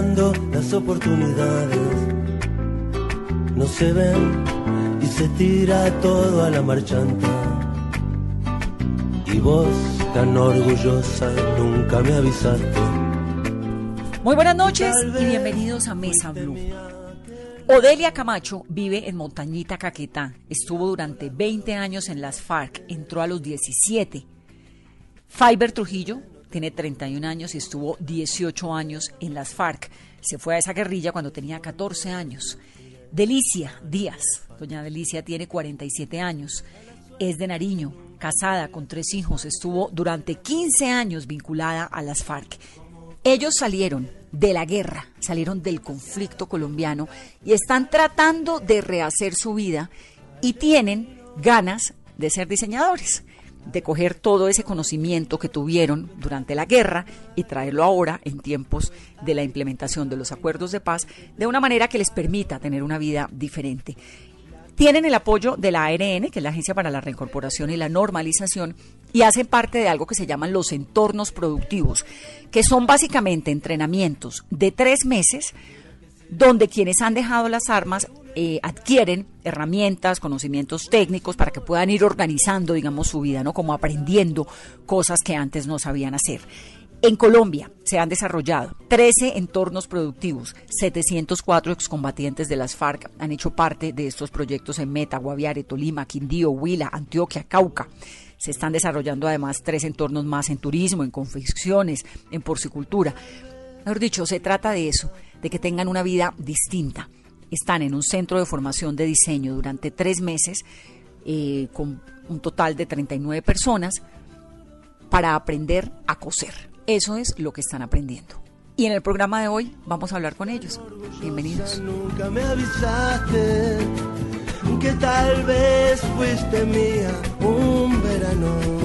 Las oportunidades no se ven y se tira todo a la marchanta. Y vos, tan orgullosa, nunca me avisaste. Muy buenas noches y bienvenidos a Mesa Blue. Odelia Camacho vive en Montañita, Caquetá. Estuvo durante 20 años en las FARC, entró a los 17. Fiber Trujillo tiene 31 años y estuvo 18 años en las FARC. Se fue a esa guerrilla cuando tenía 14 años. Delicia Díaz, doña Delicia tiene 47 años, es de Nariño, casada con tres hijos, estuvo durante 15 años vinculada a las FARC. Ellos salieron de la guerra, salieron del conflicto colombiano y están tratando de rehacer su vida y tienen ganas de ser diseñadores, de coger todo ese conocimiento que tuvieron durante la guerra y traerlo ahora en tiempos de la implementación de los acuerdos de paz de una manera que les permita tener una vida diferente. Tienen el apoyo de la ARN, que es la Agencia para la Reincorporación y la Normalización, y hacen parte de algo que se llaman los entornos productivos, que son básicamente entrenamientos de tres meses donde quienes han dejado las armas eh, adquieren herramientas, conocimientos técnicos para que puedan ir organizando, digamos, su vida, ¿no? Como aprendiendo cosas que antes no sabían hacer. En Colombia se han desarrollado 13 entornos productivos, 704 excombatientes de las FARC han hecho parte de estos proyectos en Meta, Guaviare, Tolima, Quindío, Huila, Antioquia, Cauca. Se están desarrollando además tres entornos más en turismo, en confecciones, en porcicultura. Mejor dicho, se trata de eso, de que tengan una vida distinta. Están en un centro de formación de diseño durante tres meses, eh, con un total de 39 personas, para aprender a coser. Eso es lo que están aprendiendo. Y en el programa de hoy vamos a hablar con ellos. Bienvenidos. Nunca me avisaste que tal vez fuiste mía un verano.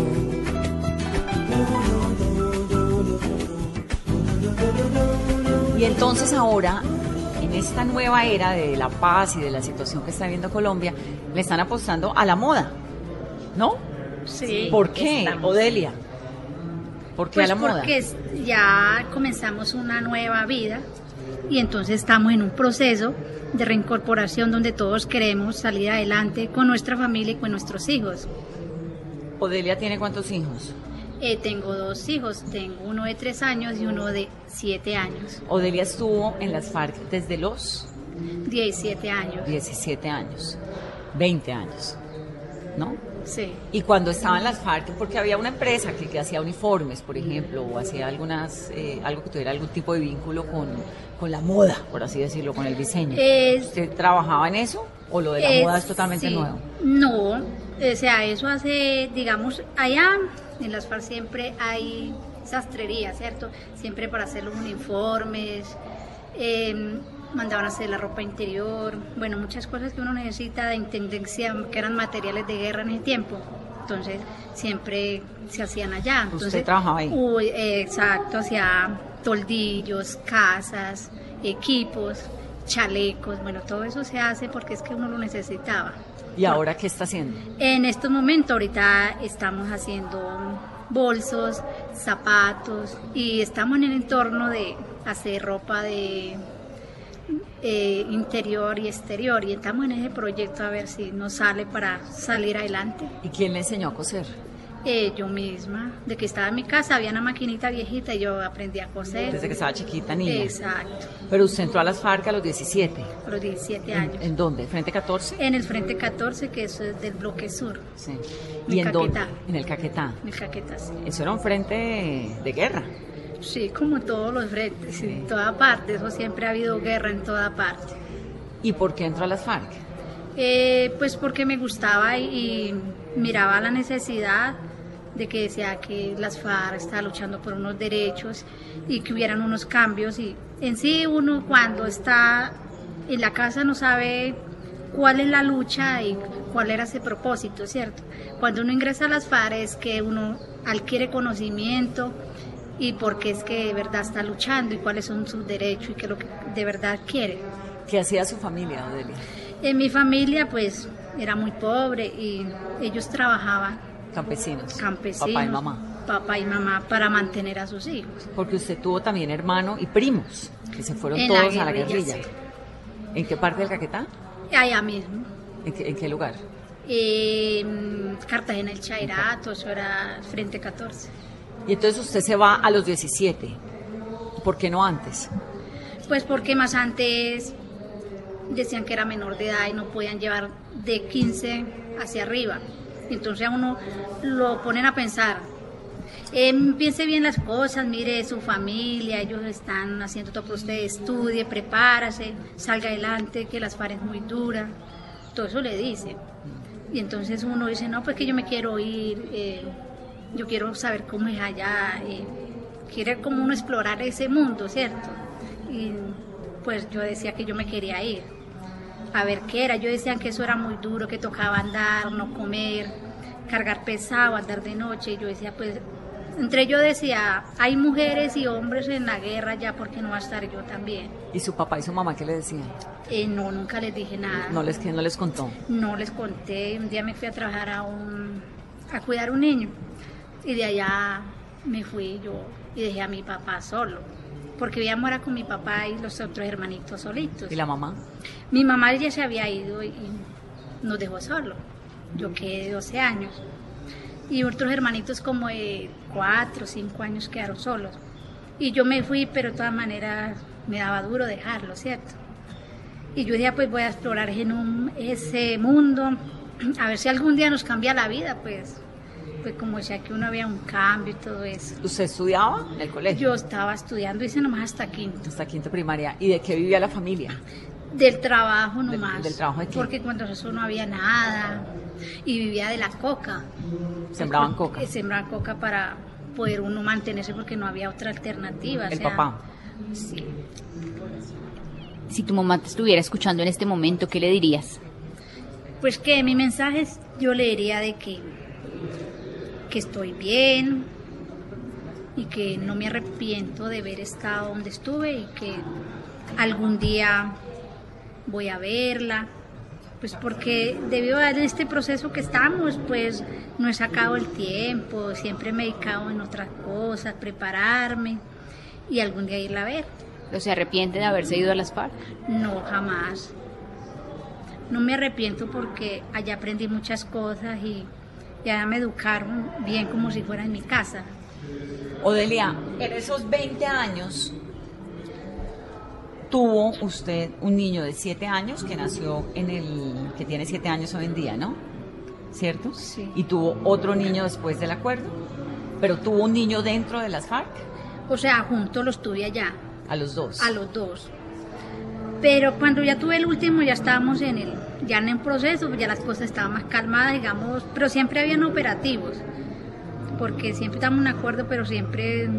Y entonces ahora, en esta nueva era de la paz y de la situación que está viviendo Colombia, le están apostando a la moda, ¿no? Sí. ¿Por qué, estamos- Odelia? ¿Por qué Pues a la moda? porque ya comenzamos una nueva vida y entonces estamos en un proceso de reincorporación donde todos queremos salir adelante con nuestra familia y con nuestros hijos. Odelia tiene cuántos hijos? Eh, tengo dos hijos, tengo uno de tres años y uno de siete años, Odelia estuvo en las FARC desde los 17 años. 17 años, 20 años, ¿no? Sí. Y cuando estaba en las FARC, porque había una empresa que, que hacía uniformes, por ejemplo, o hacía algunas, eh, algo que tuviera algún tipo de vínculo con, con la moda, por así decirlo, con el diseño. ¿Usted trabajaba en eso? ¿O lo de la moda es totalmente sí. nuevo? No, o sea, eso hace, digamos, allá en las FARC siempre hay sastrería, ¿cierto? Siempre para hacer los uniformes, eh, mandaban a hacer la ropa interior, bueno, muchas cosas que uno necesita de intendencia, que eran materiales de guerra en ese tiempo. Entonces, siempre se hacían allá. ¿Usted Entonces, trabajaba ahí? Uy, eh, exacto, hacía toldillos, casas, equipos, chalecos, bueno, todo eso se hace porque es que uno lo necesitaba. ¿Y ahora qué está haciendo? En estos momentos ahorita estamos haciendo bolsos, zapatos y estamos en el entorno de hacer ropa de eh, interior y exterior y estamos en ese proyecto a ver si nos sale para salir adelante. ¿Y quién le enseñó a coser? Eh, yo misma, de que estaba en mi casa, había una maquinita viejita y yo aprendí a coser. Desde que estaba chiquita, niña. Exacto, Pero usted entró a las FARC a los 17. a los 17 ¿En, años. en dónde? ¿Frente 14? En el Frente 14, que eso es del bloque sur, Sí. En ¿Y en dónde? Caquetá. En el Caquetá. en el Caquetá, sí. Eso era un frente de guerra. Sí, como todos los frentes, en toda parte, eso siempre ha habido guerra en toda parte. ¿Y por qué entró a las FARC? Eh, pues porque me gustaba y, y miraba la necesidad de que decía que las FARC estaba luchando por unos derechos y que hubieran unos cambios y en sí uno cuando está en la casa no sabe cuál es la lucha y cuál era ese propósito, ¿cierto? Cuando uno ingresa a las FARC es que uno adquiere conocimiento y por qué es que de verdad está luchando y cuáles son sus derechos y qué es lo que de verdad quiere. ¿Qué hacía su familia, Odelia? En mi familia pues era muy pobre y ellos trabajaban Campesinos. campesinos, Papá y mamá. papá y mamá para mantener a sus hijos. Porque usted tuvo también hermano y primos, que se fueron En la todos a la guerrilla, sí. ¿En qué parte del Caquetá? Allá mismo. ¿En qué, en qué lugar? En Cartagena el Chairato, eso era Frente 14. Y entonces usted se va a los 17. ¿Por qué no antes? Pues porque más antes decían que era menor de edad y no podían llevar de 15 hacia arriba. Entonces a uno lo ponen a pensar. Em, piense bien las cosas, mire su familia, ellos están haciendo todo por usted, estudie, prepárase, salga adelante, que las pares muy duras, todo eso le dice. Y entonces uno dice, no, pues que yo me quiero ir, eh, yo quiero saber cómo es allá, eh, quiere como uno explorar ese mundo, ¿cierto? Y pues yo decía que yo me quería ir a ver qué era. Yo decía que eso era muy duro, que tocaba andar, no comer, cargar pesado, andar de noche. Yo decía, pues, entre yo decía, hay mujeres y hombres en la guerra ya, porque no va a estar yo también? ¿Y su papá y su mamá qué le decían? Eh, no, nunca les dije nada. No les, no les contó. No les conté. Un día me fui a trabajar a un, a cuidar un niño. Y de allá me fui yo y dejé a mi papá solo. Porque vivíamos era con mi papá y los otros hermanitos solitos. ¿Y la mamá? Mi mamá ya se había ido y nos dejó solo. Yo quedé de 12 años. Y otros hermanitos como de 4 o 5 años quedaron solos. Y yo me fui, pero de todas maneras me daba duro dejarlo, ¿cierto? Y yo decía, pues voy a explorar num- ese mundo, a ver si algún día nos cambia la vida, pues. Pues como decía que uno había un cambio y todo eso. ¿Usted estudiaba en el colegio? Yo estaba estudiando, hice nomás hasta quinto. Hasta quinto primaria. ¿Y de qué vivía la familia? Del trabajo nomás. del trabajo de qué? Porque cuando eso no había nada. Y vivía de la coca. Sembraban coca. Eh, Sembraban coca para poder uno mantenerse porque no había otra alternativa. o El sea, papá. Sí. Si tu mamá te estuviera escuchando en este momento, ¿qué le dirías? Pues que mi mensaje es- yo le diría de que, que estoy bien y que no me arrepiento de haber estado donde estuve y que algún día voy a verla. Pues porque debido a este proceso que estamos, pues no he sacado el tiempo, siempre me he dedicado en otras cosas, prepararme y algún día irla a ver. ¿O se arrepiente de haberse ido a las FARC? No, jamás. No me arrepiento porque allá aprendí muchas cosas y ya me educaron bien como si fuera en mi casa. Odelia, en esos 20 años tuvo usted un niño de 7 años que nació en el que tiene 7 años hoy en día, ¿no? ¿Cierto? Sí. Y tuvo otro niño después del acuerdo, pero tuvo un niño dentro de las FARC O sea, juntos los tuve allá, a los dos. a los dos. Pero cuando ya tuve el último ya estábamos en el, ya en el proceso, ya las cosas estaban más calmadas, digamos, pero siempre habían operativos, porque siempre estábamos en acuerdo, pero siempre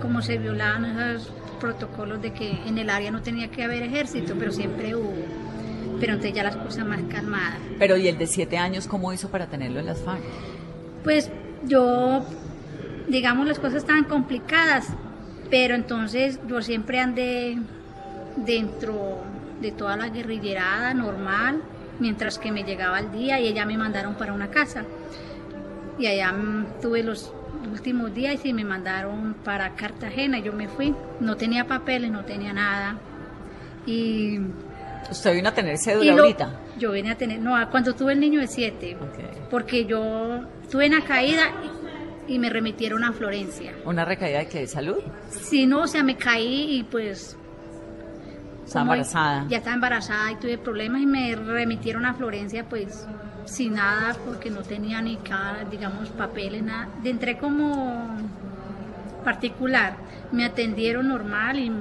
como se violaban esos protocolos de que en el área no tenía que haber ejército, pero siempre hubo. Pero entonces ya las cosas más calmadas. Pero ¿y el de 7 años cómo hizo para tenerlo en las FARC? Pues yo, digamos, las cosas estaban complicadas, pero entonces yo siempre andé dentro de toda la guerrillerada normal, mientras que me llegaba el día y ella me mandaron para una casa. Y allá mm, tuve los últimos días y me mandaron para Cartagena. Yo me fui, no tenía papeles, no tenía nada. Y, ¿Usted vino a tener y cédula lo- ahorita? yo vine a tener, no, cuando tuve el niño de siete, Ok. porque yo tuve una caída y me remitieron a Florencia. ¿Una recaída de qué? ¿De salud? Si no, o sea, me caí y pues... Estaba como embarazada. Ya estaba embarazada y tuve problemas y me remitieron a Florencia pues sin nada porque no tenía ni cada, digamos, papeles, nada. Entré como particular, me atendieron normal y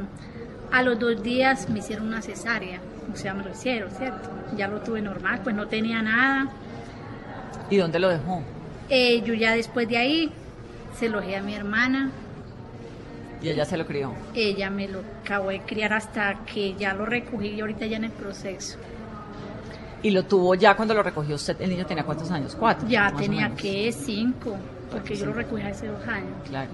a los dos días me hicieron una cesárea, o sea, me lo hicieron, ¿cierto? Ya lo tuve normal, pues no tenía nada. ¿Y dónde lo dejó? Eh, yo ya después de ahí se lo dejé a mi hermana, Y ella se lo crió. ella me lo acabó de criar hasta que ya lo recogí y ahorita ya en el proceso. ¿Y lo tuvo ya cuando lo recogió usted? ¿El niño tenía cuántos años? ¿Cuatro? Ya tenía que cinco, porque yo lo recogí hace dos años. Claro.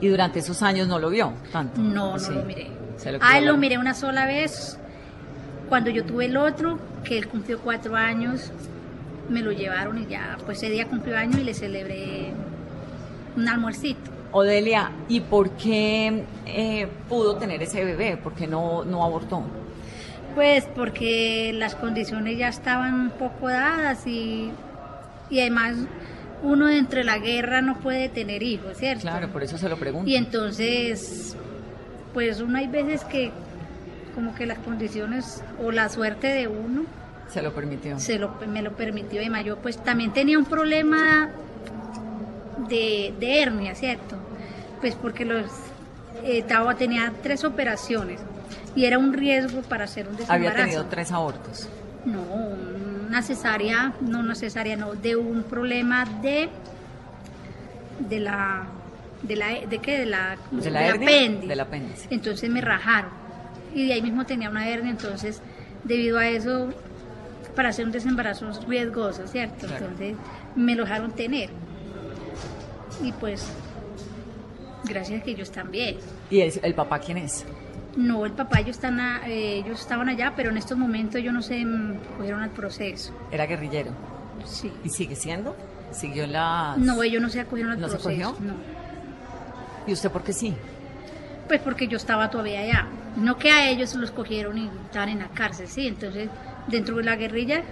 ¿Y durante esos años no lo vio tanto? No, ¿O no sí? lo miré. Se lo Ah, lo miré una sola vez. Cuando yo tuve el otro, que él cumplió cuatro años, me lo llevaron y ya, pues ese día cumplió años y le celebré un almuercito. Odelia, ¿y por qué eh, pudo tener ese bebé? ¿Por qué no, no abortó? Pues porque las condiciones ya estaban un poco dadas y, y además uno entre la guerra no puede tener hijos, ¿cierto? Claro, por eso se lo pregunto. Y entonces, pues uno hay veces que como que las condiciones o la suerte de uno Se lo permitió. se lo, me lo permitió. Además, yo pues también tenía un problema de, de hernia, ¿cierto? Pues porque los eh, tenía tres operaciones y era un riesgo para hacer un Había desembarazo. tenido tres abortos. No, una cesárea, no una cesárea, no, de un problema de de la de la de qué de la ¿cómo se ¿De la hernia? apéndice. Del apéndice. Entonces me rajaron y de ahí mismo tenía una hernia, entonces debido a eso para hacer un desembarazo es riesgoso, ¿cierto? Claro. Entonces me lo dejaron tener y pues gracias que ellos también. ¿Y el, el papá quién es? No, el papá ellos están a- eh, ellos estaban allá, pero en estos momentos yo no sé, mm, cogieron al proceso. Era guerrillero. Sí. ¿Y sigue siendo? ¿Siguió la...? No, ellos no se acogieron al ¿No se proceso. cogió? No. ¿Y usted por qué sí? Pues porque yo estaba todavía allá. No que a ellos los cogieron y estaban en la cárcel, sí. Entonces, dentro de la guerrilla,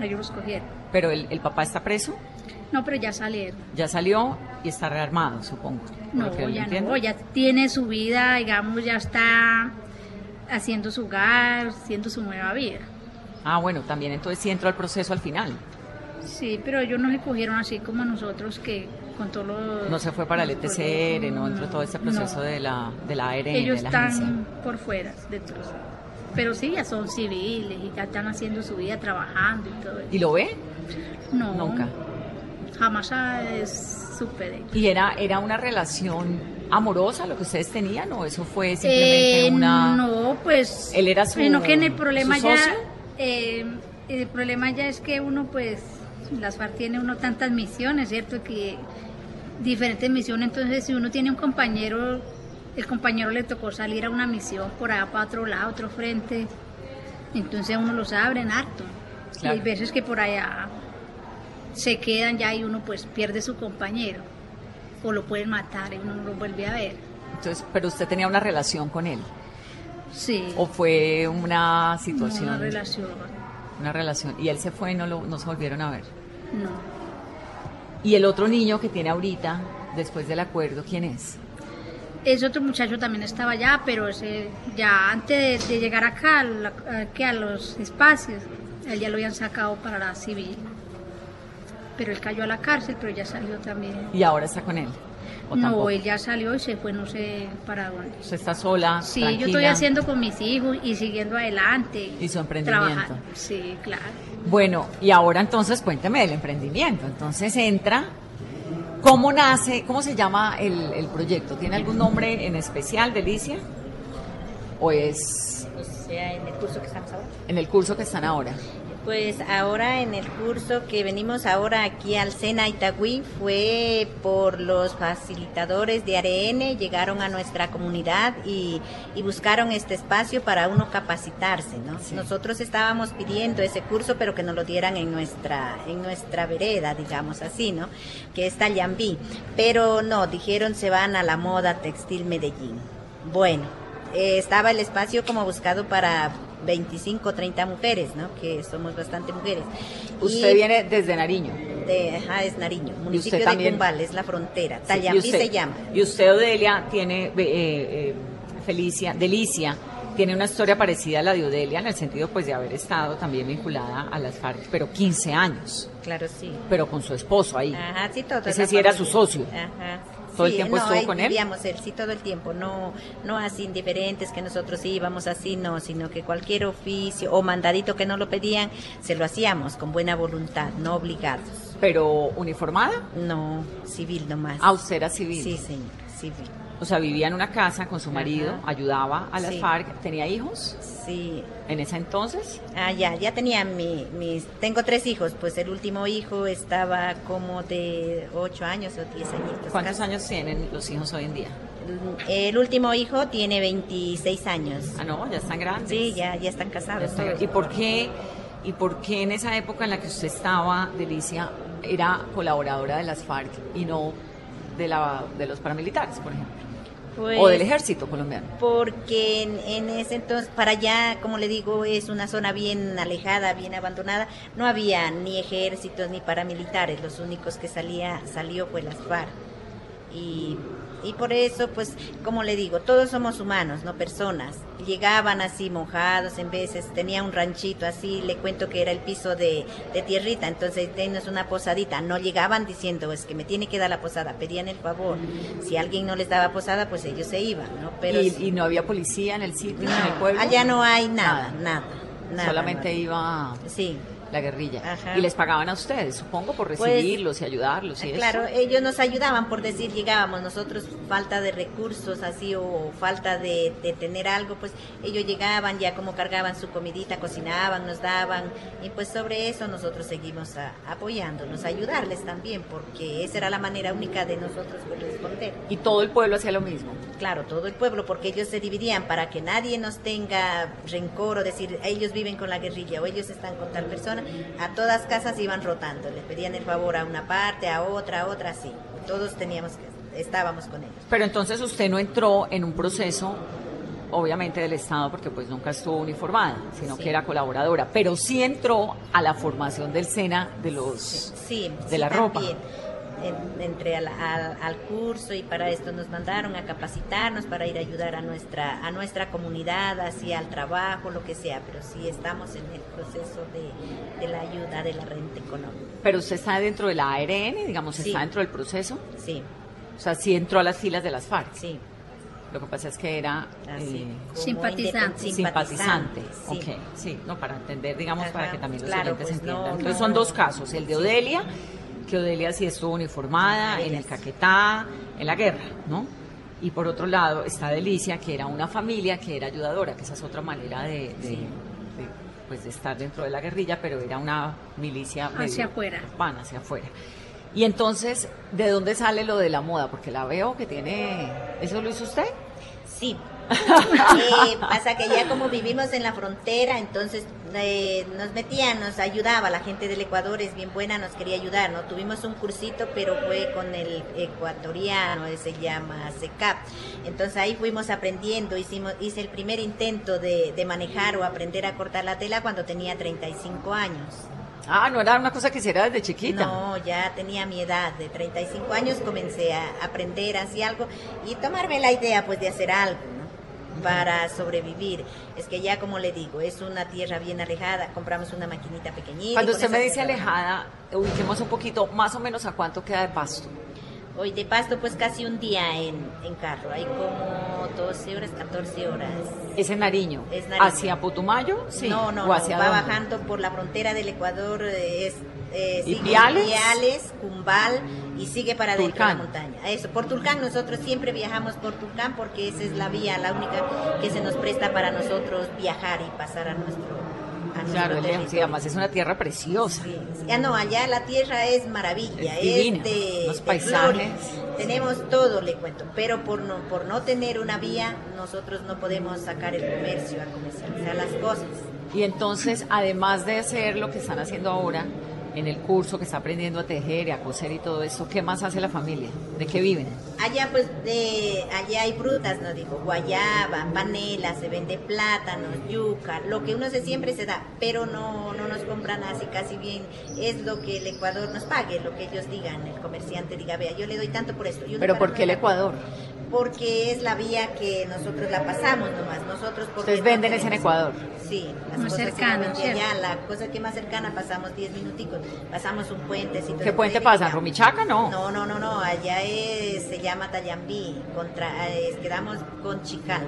a ellos los cogieron. ¿Pero el, el papá está preso? No, pero ya salieron. Ya salió y está rearmado, supongo. No, ya no, ya tiene su vida, digamos, ya está haciendo su hogar, haciendo su nueva vida. Ah, bueno, también entonces sí entró al proceso al final. Sí, pero ellos no se cogieron así como nosotros que con todos los... No se fue para el ETCR, no entró todo este proceso no. de la, de la ARN, Ellos de la están agencia. por fuera de todo. Pero sí, ya son civiles y ya están haciendo su vida, trabajando y todo eso. ¿Y lo ve? No, Nunca. Jamás es supe de ellos. ¿Y era, era una relación amorosa lo que ustedes tenían o eso fue simplemente Eh, una... No, pues... ¿Él era su- Bueno, que en el problema ya... eh, el problema ya es que uno, pues, las FARC tiene uno tantas misiones, ¿cierto? Que diferentes misiones, entonces si uno tiene un compañero, el compañero le tocó salir a una misión por allá para otro lado, otro frente, entonces a uno los abren harto. Y Claro. hay veces que por allá se quedan ya y uno pues pierde su compañero o lo pueden matar y uno no lo vuelve a ver. Entonces, pero usted tenía una relación con él Sí, o fue una situación... una relación, Una relación. Y él se fue y no, lo, no se volvieron a ver. no. Y el otro niño que tiene ahorita, después del acuerdo, ¿quién es? Ese otro muchacho también estaba allá, pero ese, ya antes de, de llegar acá, la- que a los espacios, él ya lo habían sacado para la civil. Pero él cayó a la cárcel, pero ya salió también. Y ahora está con él. ¿O No, tampoco? él ya salió y se fue, no sé para dónde. Usted está sola, Sí, yo estoy haciendo con mis hijos y siguiendo adelante. Y su emprendimiento. Trabajando. Sí, claro. Bueno, y ahora entonces cuénteme del emprendimiento. Entonces entra, ¿cómo nace, cómo se llama el, el proyecto? ¿Tiene algún nombre en especial, Delicia? ¿O es O sea, en el curso que estamos ahora. en el curso que están ahora? Pues ahora en el curso que venimos ahora aquí al SENA Itagüí fue por los facilitadores de ARN, llegaron a nuestra comunidad y, y buscaron este espacio para uno capacitarse, ¿no? Sí. Nosotros estábamos pidiendo ese curso, pero que nos lo dieran en nuestra, en nuestra vereda, digamos así, ¿no? Que es Tallambí. Pero no, dijeron se van a la moda textil Medellín. Bueno, eh, estaba el espacio como buscado para 25, 30 mujeres, ¿no? Que somos bastante mujeres. Usted Y- viene desde Nariño. De, ajá, es Nariño, municipio de también? Cumbal, es la frontera. Sí, se llama. Y usted, Odelia, tiene, eh, eh, Felicia, Delicia, tiene una historia parecida a la de Odelia en el sentido pues de haber estado también vinculada a las FARC, pero 15 años, Claro, sí. pero con su esposo ahí. Ajá, sí, todo. Ese sí era su socio. Ajá. ¿Todo el Sí, tiempo no, estuvo ahí con él? Vivíamos él, sí, todo el tiempo. No, no así indiferentes que nosotros íbamos así, no, sino que cualquier oficio o mandadito que no lo pedían, se lo hacíamos con buena voluntad, no obligados. ¿Pero uniformada? No, civil nomás. Ah, usted era civil. Sí, señor, civil. O sea, vivía en una casa con su marido, Ajá. ayudaba a las Sí. FARC, ¿tenía hijos Sí. en ese entonces? Ah, ya, ya tenía mi, mis, tengo tres hijos, pues el último hijo estaba como de ocho años o diez añitos. ¿Cuántos casi. años tienen los hijos hoy en día? El último hijo tiene 26 años. Ah, no, ya están grandes. Sí, ya, ya están casados. todos. ¿Y por qué y por qué en esa época en la que usted estaba, Delicia, era colaboradora de las FARC y no de la de los paramilitares, por ejemplo? Pues, o del ejército colombiano. Porque en, en ese entonces, para allá, como le digo, es una zona bien alejada, bien abandonada. No había ni ejércitos ni paramilitares. Los únicos que salía salió fue las FARC. Y, y por eso, pues, como le digo, todos somos humanos, no personas. Llegaban así mojados en veces, tenía un ranchito así, le cuento que era el piso de, de tierrita, entonces teníamos una posadita. No llegaban diciendo, es que me tiene que dar la posada, pedían el favor. Si alguien no les daba posada, pues ellos se iban, ¿no? Pero y, no había policía en el sitio, no, en el pueblo. allá no hay nada, nada. nada, Solamente no iba Sí. La guerrilla. Ajá. Y les pagaban a ustedes, supongo, por Pues, recibirlos y ayudarlos y eso. Claro, ellos nos ayudaban, por decir, llegábamos, nosotros falta de recursos así o falta de, de tener algo, pues ellos llegaban ya como cargaban su comidita, cocinaban, nos daban y pues sobre eso nosotros seguimos a- apoyándonos, ayudarles también, porque esa era la manera única de nosotros corresponder. Y todo el pueblo hacía lo mismo. Claro, todo el pueblo, porque ellos se dividían para que nadie nos tenga rencor o decir, ellos viven con la guerrilla o ellos están con tal persona. A todas casas iban rotando, les pedían el favor a una parte, a otra, a otra, así. Todos teníamos que, estábamos con ellos. Pero entonces usted no entró en un proceso, obviamente del Estado, porque pues nunca estuvo uniformada, sino Sí. que era colaboradora, pero sí entró a la formación del SENA de los Sí, de sí, la ropa. también. En- entré al, al- al curso y para esto nos mandaron a capacitarnos para ir a ayudar a nuestra a nuestra comunidad, así al trabajo, lo que sea, pero sí estamos en el proceso de, de la ayuda de la renta económica. Pero usted está dentro de la ARN, digamos, Sí. está dentro del proceso. Sí, O sea, sí entró a las filas de las FARC. sí. Lo que pasa es que era Así, eh, Simpatizante. simpatizante. sí. Ok, sí, no, para entender, digamos, Ajá, para que también los claro, oyentes pues, entiendan. no, Entonces no. son dos casos, el de Sí. Que Odelia sí estuvo uniformada en el. Caquetá, en la guerra, ¿no? Y por otro lado está Delicia, que era una familia que era ayudadora, que esa es otra manera de, de- de, pues, de estar dentro de la guerrilla, pero era una milicia Hacia afuera. urbana, hacia afuera. Y entonces, ¿de dónde sale lo de la moda? Porque la veo que tiene... ¿Eso lo hizo usted? Sí. Eh, pasa que ya como vivimos en la frontera, entonces eh, nos metían, nos ayudaba, la gente del Ecuador es bien buena, nos quería ayudar, ¿no? Tuvimos un cursito, pero fue con el ecuatoriano, se llama SECAP. Entonces ahí fuimos aprendiendo, hicimos, hice el primer intento de, de manejar o aprender a cortar la tela cuando tenía 35 años. Ah, no era una cosa que hiciera desde chiquita. No, ya tenía mi edad, de 35 años comencé a aprender así algo y tomarme la idea pues de hacer algo. Para sobrevivir. Es que ya como le digo, es una tierra bien alejada, compramos una maquinita pequeñita. Cuando usted me dice alejada, ubiquemos un poquito, más o menos a cuánto queda de pasto. Hoy de pasto pues casi un día en, en carro, hay como 12 horas, 14 horas. Es en Nariño. Es Nariño. ¿Hacia Putumayo? Sí. No, no, ¿O no, hacia va dónde? bajando por la frontera del Ecuador, es eh, sigue Cumbal y sigue para adentro de la montaña. Eso, por Tulcán, nosotros siempre viajamos por Tulcán porque esa es la vía, la única que se nos presta para nosotros viajar y pasar a nuestro, Claro, además es una tierra preciosa. Sí, sí. Ah, no, allá la tierra es maravilla, Es es, divina, de, los paisajes. Tenemos todo, le cuento, pero por no, por no tener una vía, nosotros no podemos sacar el comercio a comercializar las cosas. Y entonces, además de hacer lo que están haciendo ahora, en el curso que está aprendiendo a tejer y a coser y todo esto, ¿qué más hace la familia? ¿De qué viven? Allá pues de, allá hay frutas, nos dijo, guayaba, panela, se vende plátanos, yuca, lo que uno se siempre se da, pero no, no nos compran así casi bien, es lo que el Ecuador nos pague, lo que ellos digan, el comerciante diga, vea, yo le doy tanto por esto. ¿Pero por qué el Ecuador? Porque es la vía que nosotros la pasamos nomás. Nosotros Ustedes venden es en Ecuador. Sí, las más cercana. Ya, la cosa que más cercana pasamos 10 minuticos, pasamos un puente. ¿Qué puente pasa? ¿Rumichaca? No. No, no, no, no, allá se llama Tayambí, contra, eh, quedamos con Chical.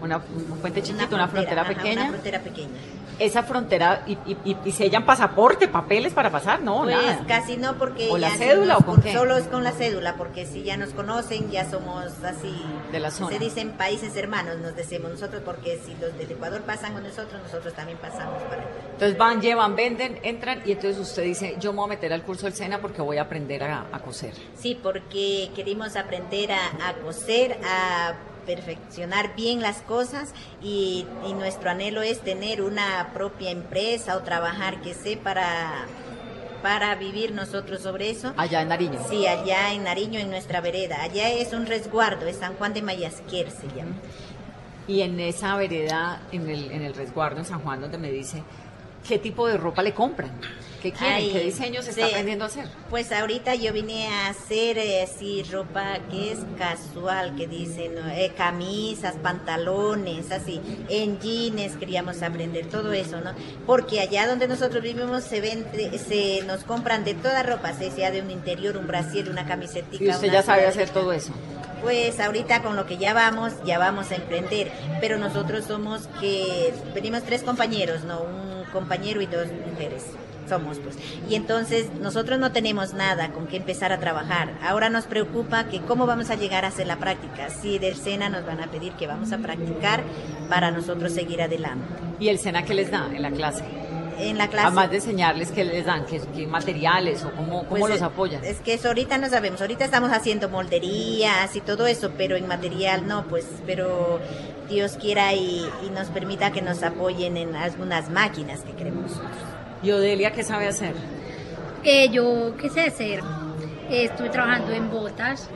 Una, un puente chiquito, una frontera, pequeña. Una frontera pequeña esa frontera y, y, y, sellan pasaporte, papeles para pasar, no, pues nada. casi no porque o la cédula o con qué? solo es con la cédula porque si ya nos conocen ya somos así de la zona. Se dicen países hermanos, nos decimos nosotros porque si los del Ecuador pasan con nosotros, nosotros también pasamos para Entonces van, llevan, venden, entran y entonces usted dice, yo me voy a meter al curso del SENA porque voy a aprender a, a coser. Sí, porque queremos aprender a, a coser, a perfeccionar bien las cosas y, nuestro anhelo es tener una propia empresa o trabajar que sé para para vivir nosotros sobre eso. Allá en Nariño. Sí, allá en Nariño, en nuestra vereda. Allá es un resguardo, es San Juan de Mayasquer se llama. Y en esa vereda, en el, en el resguardo en San Juan, donde me dice, ¿qué tipo de ropa le compran? ¿Qué quieren? ¿Qué diseños está aprendiendo a hacer? Pues ahorita yo vine a hacer eh, ropa que es casual, que dicen eh, camisas, pantalones, así, en jeans queríamos aprender todo eso, ¿no? Porque allá donde nosotros vivimos se vende, se nos compran de toda ropa, sea de un interior, un brasier, una camiseta. ¿Y usted ya sabe hacer todo eso? Pues ahorita con lo que ya vamos, ya vamos a emprender, pero nosotros somos que venimos tres compañeros, ¿no? Un compañero y dos mujeres somos pues. Y entonces nosotros no tenemos nada con que empezar a trabajar. Ahora nos preocupa que cómo vamos a llegar a hacer la práctica. Si del SENA nos van a pedir que vamos a practicar para nosotros seguir adelante. ¿Y el SENA qué les da en la clase? En la clase. Además de enseñarles qué les dan, qué, materiales o cómo, cómo pues los apoyan. Es que eso ahorita no sabemos, ahorita estamos haciendo molderías y todo eso, pero en material no, pues, pero Dios quiera y, y nos permita que nos apoyen en algunas máquinas que queremos. ¿Y Odelia qué sabe hacer? Eh, yo qué sé hacer. estoy trabajando en botas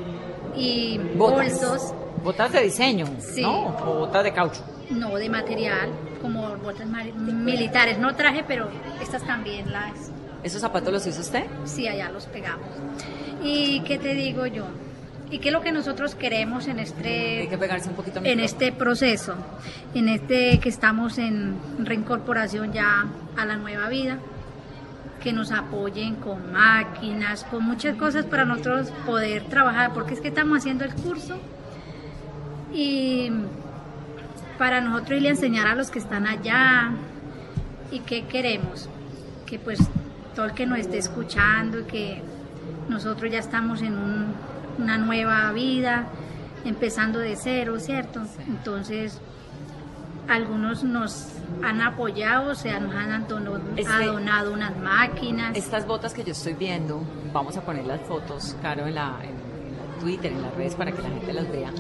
y bolsos. ¿Botas de diseño? Sí. ¿No? ¿O botas de caucho? No, de material, como botas militares. No traje, pero estas también las... ¿Esos zapatos los hizo usted? Sí, allá los pegamos. ¿Y qué te digo yo? ¿Y qué es lo que nosotros queremos en este, Hay que pegarse un poquito en este proceso? En este que estamos en reincorporación ya a la nueva vida, que nos apoyen con máquinas, con muchas cosas para nosotros poder trabajar, porque es que estamos haciendo el curso y para nosotros irle a enseñar a los que están allá y qué queremos, que pues todo el que nos esté escuchando y que nosotros ya estamos en un una nueva vida, empezando de cero, ¿cierto? Entonces, algunos nos han apoyado, o sea, nos han donado, unas máquinas. Estas botas que yo estoy viendo, vamos a poner las fotos, Caro, en la, en Twitter, en las redes, para que la gente las vea.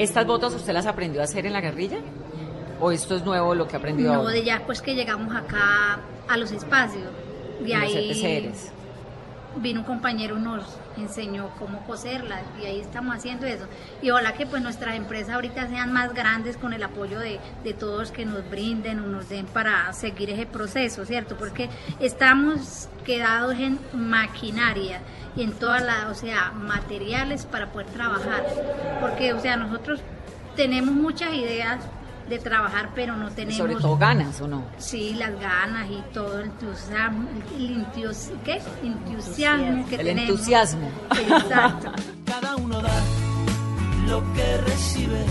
¿Estas botas usted las aprendió a hacer en la guerrilla? ¿O esto es nuevo lo que aprendió No, de ya pues que llegamos acá a los espacios. De ahí vino un compañero nos enseñó cómo coserlas y ahí estamos haciendo eso. Y ojalá que pues nuestras empresas ahorita sean más grandes con el apoyo de, de todos que nos brinden o nos den para seguir ese proceso, ¿cierto? Porque estamos quedados en maquinaria y en todas las, o sea, materiales para poder trabajar. Porque, o sea, nosotros tenemos muchas ideas, de trabajar, pero no tenemos... Sobre todo ganas, ¿o no? Sí, las ganas y todo el entusiasmo, el ¿qué? entusiasmo que el tenemos. entusiasmo. Exacto. Cada uno da lo que recibe.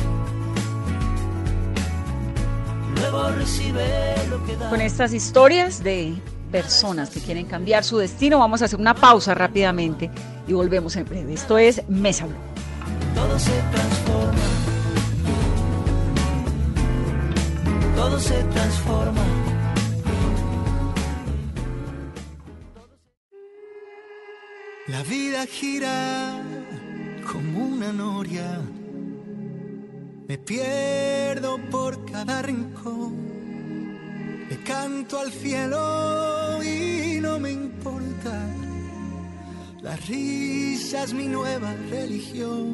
Luego recibe lo que da. Con estas historias de personas que quieren cambiar su destino, vamos a hacer una pausa rápidamente y volvemos en breve. Esto es Mesa Blue. Todo se transforma todo se transforma. La vida gira como una noria. Me pierdo por cada rincón. Le canto al cielo y no me importa La risa es mi nueva religión.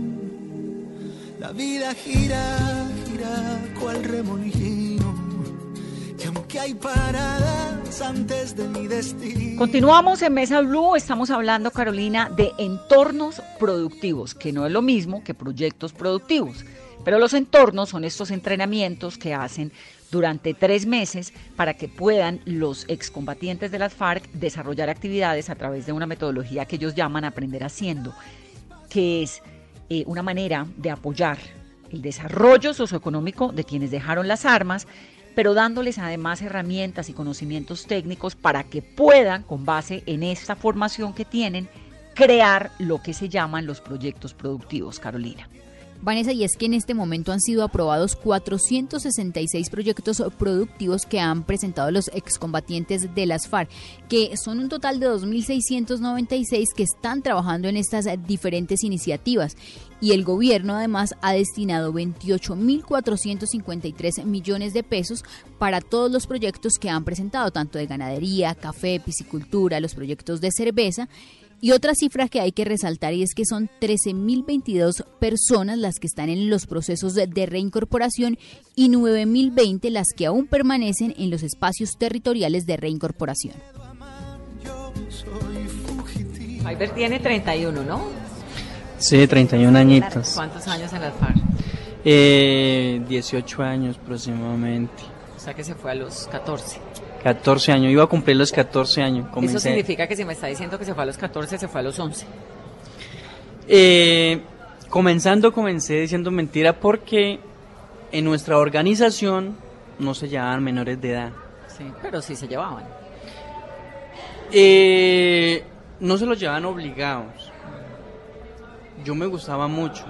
La vida gira, gira cual remolino. De. Continuamos en Mesa Blue, estamos hablando, Carolina, de entornos productivos, que no es lo mismo que proyectos productivos. Pero los entornos son estos entrenamientos que hacen durante tres meses para que puedan los excombatientes de las FARC desarrollar actividades a través de una metodología que ellos llaman aprender haciendo, que es eh, una manera de apoyar el desarrollo socioeconómico de quienes dejaron las armas, pero dándoles además herramientas y conocimientos técnicos para que puedan, con base en esta formación que tienen, crear lo que se llaman los proyectos productivos, Carolina. Vanessa, y es que en este momento han sido aprobados 466 proyectos productivos que han presentado los excombatientes de las FARC, que son un total de 2.696 que están trabajando en estas diferentes iniciativas. Y el gobierno además ha destinado 28.453 millones de pesos para todos los proyectos que han presentado, tanto de ganadería, café, piscicultura, los proyectos de cerveza. Y otra cifra que hay que resaltar y es que son 13.022 personas las que están en los procesos de, reincorporación y 9.020 las que aún permanecen en los espacios territoriales de reincorporación. Fiverr tiene 31, ¿no? Sí, 31 añitos. ¿Cuántos años en las FARC? Eh, 18 años aproximadamente. O sea que se fue a los 14. 14 años, iba a cumplir los 14 años. Eso significa que si me está diciendo que se fue a los 14, se fue a los 11. Eh, comenzando comencé diciendo mentira porque en nuestra organización no se llevaban menores de edad. Sí, pero sí se llevaban. Eh, no se los llevaban obligados. Yo me gustaba mucho.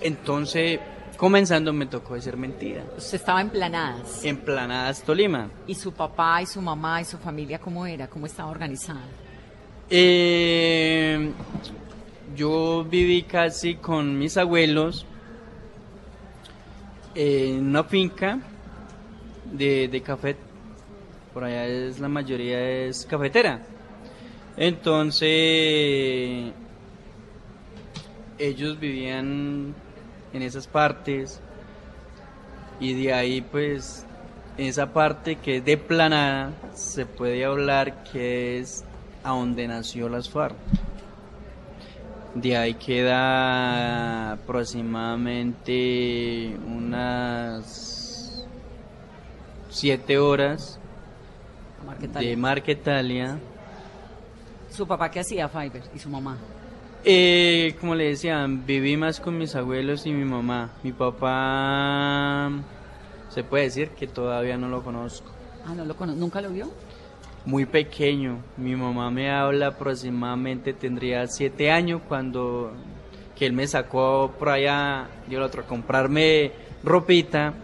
Entonces, comenzando me tocó decir mentira. Usted estaba en Planadas. En Planadas, Tolima. ¿Y su papá y su mamá y su familia cómo era? ¿Cómo estaba organizada? Eh, yo viví casi con mis abuelos en una finca de, de café. Por allá es la mayoría es cafetera. Entonces ellos vivían en esas partes y de ahí pues en esa parte que es de planada se puede hablar que es a donde nació las FARC. De ahí queda aproximadamente unas siete horas de Marquetalia. ¿Su papá qué hacía, Fiverr? ¿Y su mamá? Eh, como le decían, viví más con mis abuelos y mi mamá. Mi papá, se puede decir que todavía no lo conozco. Ah, no lo conozco. ¿Nunca lo vio? Muy pequeño. Mi mamá me habla aproximadamente, tendría siete años cuando que él me sacó por allá, yo el otro, a comprarme ropita.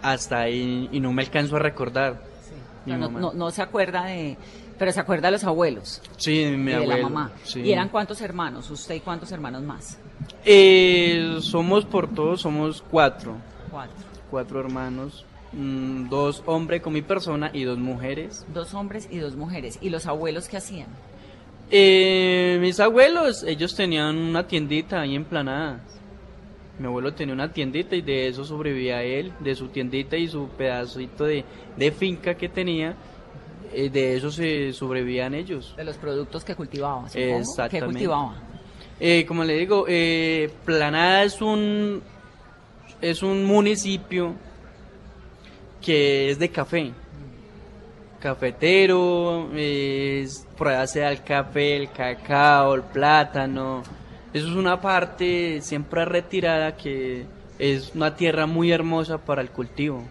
Hasta ahí, y no me alcanzo a recordar. Sí. No, no, no se acuerda de pero se acuerda de los abuelos. Sí, mi y abuelo. De la mamá. Sí. ¿Y eran cuántos hermanos? ¿Usted y cuántos hermanos más? Eh, somos por todos, somos cuatro. Cuatro. Cuatro hermanos. Mm, dos hombres con mi persona y dos mujeres. Dos hombres y dos mujeres. ¿Y los abuelos qué hacían? Eh, mis abuelos, ellos tenían una tiendita ahí en Planadas. Mi abuelo tenía una tiendita y de eso sobrevivía él, de su tiendita y su pedacito de, de finca que tenía eh, de eso se sobrevivían ellos. De los productos que cultivaban, Exactamente. ¿Qué cultivaban? Eh, como le digo, eh, Planada es un, es un municipio que es de café. Cafetero, es, por allá se da el café, el cacao, el plátano. Eso es una parte siempre retirada que es una tierra muy hermosa para el cultivo.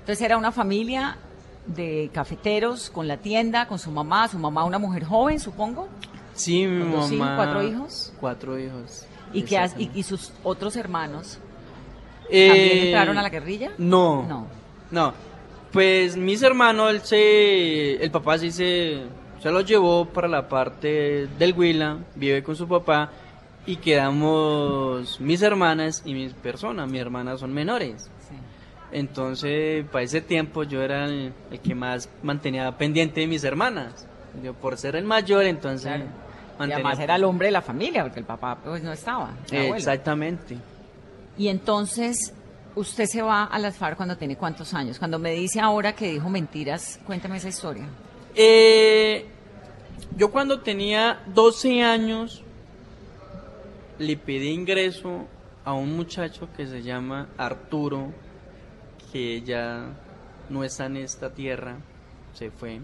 Entonces era una familia de cafeteros con la tienda, con su mamá, su mamá una mujer joven, supongo. Sí, mi mamá. Hijos, ¿Cuatro hijos? Cuatro hijos. ¿Y, qué y, y, sus otros hermanos? Eh, ¿También entraron a la guerrilla? No. No. No. Pues mis hermanos, él se, el papá sí se, se los llevó para la parte del Huila, vive con su papá y quedamos mis hermanas y mis personas. Mis hermanas son menores. Entonces, para ese tiempo yo era el, el, que más mantenía pendiente de mis hermanas. Yo por ser el mayor, entonces claro. Y mantenía- además era el hombre de la familia, porque el papá pues no estaba. Exactamente. Y entonces, usted se va a las FARC cuando tiene cuántos años. Cuando me dice ahora que dijo mentiras, cuéntame esa historia. Eh, yo cuando tenía 12 años le pedí ingreso a un muchacho que se llama Arturo, que ya no está en esta tierra, se fue.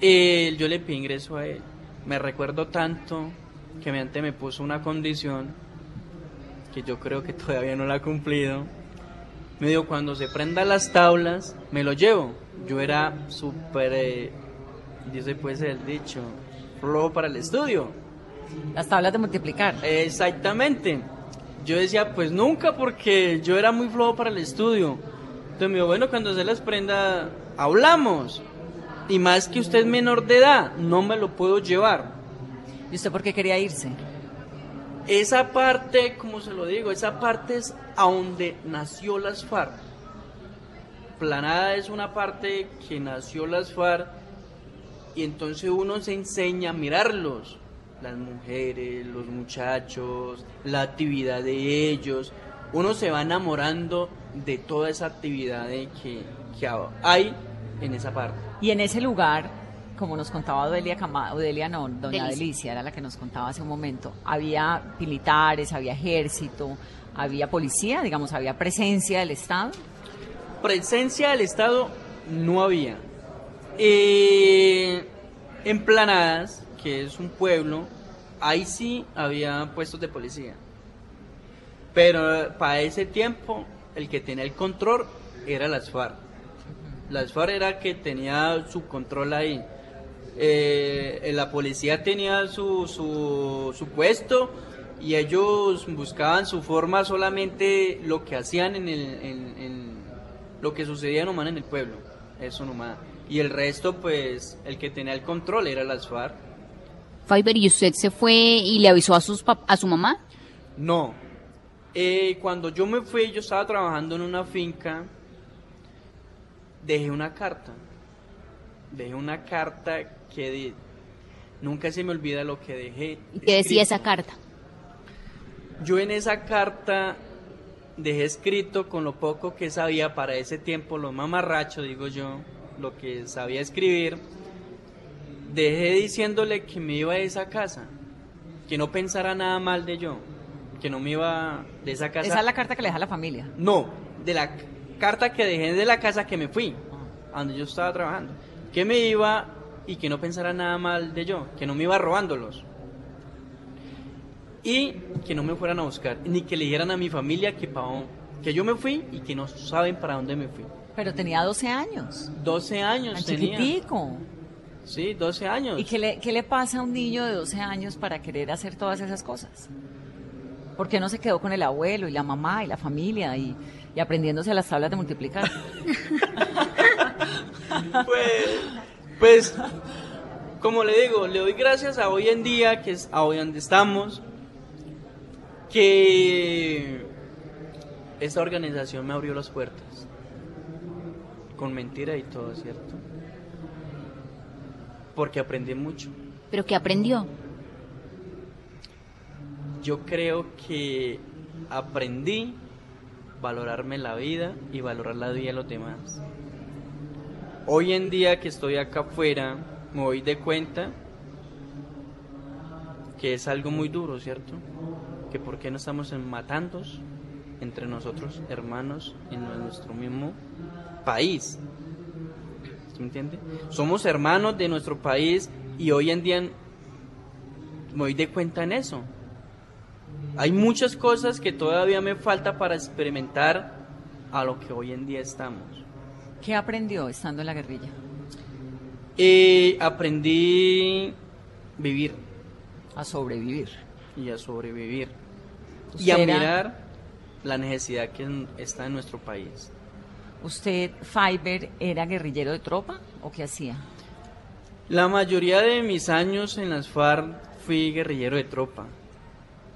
Eh, yo le pedí ingreso a él. Me recuerdo tanto que me antes me puso una condición que yo creo que todavía no la ha cumplido. Me dijo, cuando se prendan las tablas, me lo llevo. Yo era súper, eh, dice pues el dicho, flojo para el estudio. Las tablas de multiplicar. Exactamente. Yo decía, pues nunca, porque yo era muy flojo para el estudio. Entonces me dijo, bueno, cuando se las prenda, hablamos. Y más que usted es menor de edad, no me lo puedo llevar. ¿Y usted por qué quería irse? Esa parte, como se lo digo, esa parte es a donde nació las FARC. Planada es una parte que nació las FARC y entonces uno se enseña a mirarlos, las mujeres, los muchachos, la actividad de ellos. Uno se va enamorando de toda esa actividad de que, que hay en esa parte. Y en ese lugar, como nos contaba Odelia Cama, Odelia no, doña Delicia. Delicia, era la que nos contaba hace un momento, había militares, había ejército, había policía, digamos, había presencia del Estado. presencia del Estado no había. Eh, en Planadas, que es un pueblo, ahí sí había puestos de policía. Pero para ese tiempo, el que tenía el control era las FARC. Las FARC era que tenía su control ahí. Eh, la policía tenía su, su, su puesto y ellos buscaban su forma solamente lo que hacían en, el, lo que sucedía nomás en el pueblo, eso nomás. Y el resto, pues, el que tenía el control era las FARC. Fiverr, ¿y usted se fue y le avisó a, sus a su mamá? No. Eh, cuando yo me fui, yo estaba trabajando en una finca, dejé una carta. Dejé una carta que nunca se me olvida lo que dejé. ¿Y qué decía esa carta? Yo en esa carta dejé escrito con lo poco que sabía para ese tiempo, lo mamarracho, digo yo, lo que sabía escribir. Dejé diciéndole que me iba de esa casa, que no pensara nada mal de yo, que no me iba de esa casa. Esa es la carta que le deja la familia. No, de la carta que dejé de la casa que me fui, a donde yo estaba trabajando. Que me iba y que no pensara nada mal de yo, que no me iba robándolos. Y que no me fueran a buscar, ni que le dijeran a mi familia que, pa que yo me fui y que no saben para dónde me fui. Pero tenía 12 años. 12 años tenía. chiquitico. Sí, 12 años. ¿Y qué le, qué le pasa a un niño de 12 años para querer hacer todas esas cosas? ¿Por qué no se quedó con el abuelo y la mamá y la familia y, y aprendiéndose las tablas de multiplicar? Pues, pues, como le digo, le doy gracias a hoy en día, que es a hoy donde estamos, que esta organización me abrió las puertas. Con mentira y todo, ¿cierto? Porque aprendí mucho. ¿Pero qué aprendió? Yo creo que aprendí valorarme la vida y valorar la vida de los demás. Hoy en día que estoy acá afuera, me doy de cuenta que es algo muy duro, ¿cierto? Que por qué no estamos en matandos entre nosotros, hermanos, en nuestro mismo país. ¿Sí me entiende? Somos hermanos de nuestro país y hoy en día me doy de cuenta en eso. Hay muchas cosas que todavía me falta para experimentar a lo que hoy en día estamos. ¿Qué aprendió estando en la guerrilla? Eh, aprendí vivir A sobrevivir. y a sobrevivir y a mirar la necesidad que está en nuestro país. ¿Usted, Fiverr, era guerrillero de tropa o qué hacía? La mayoría de mis años en las FARC fui guerrillero de tropa,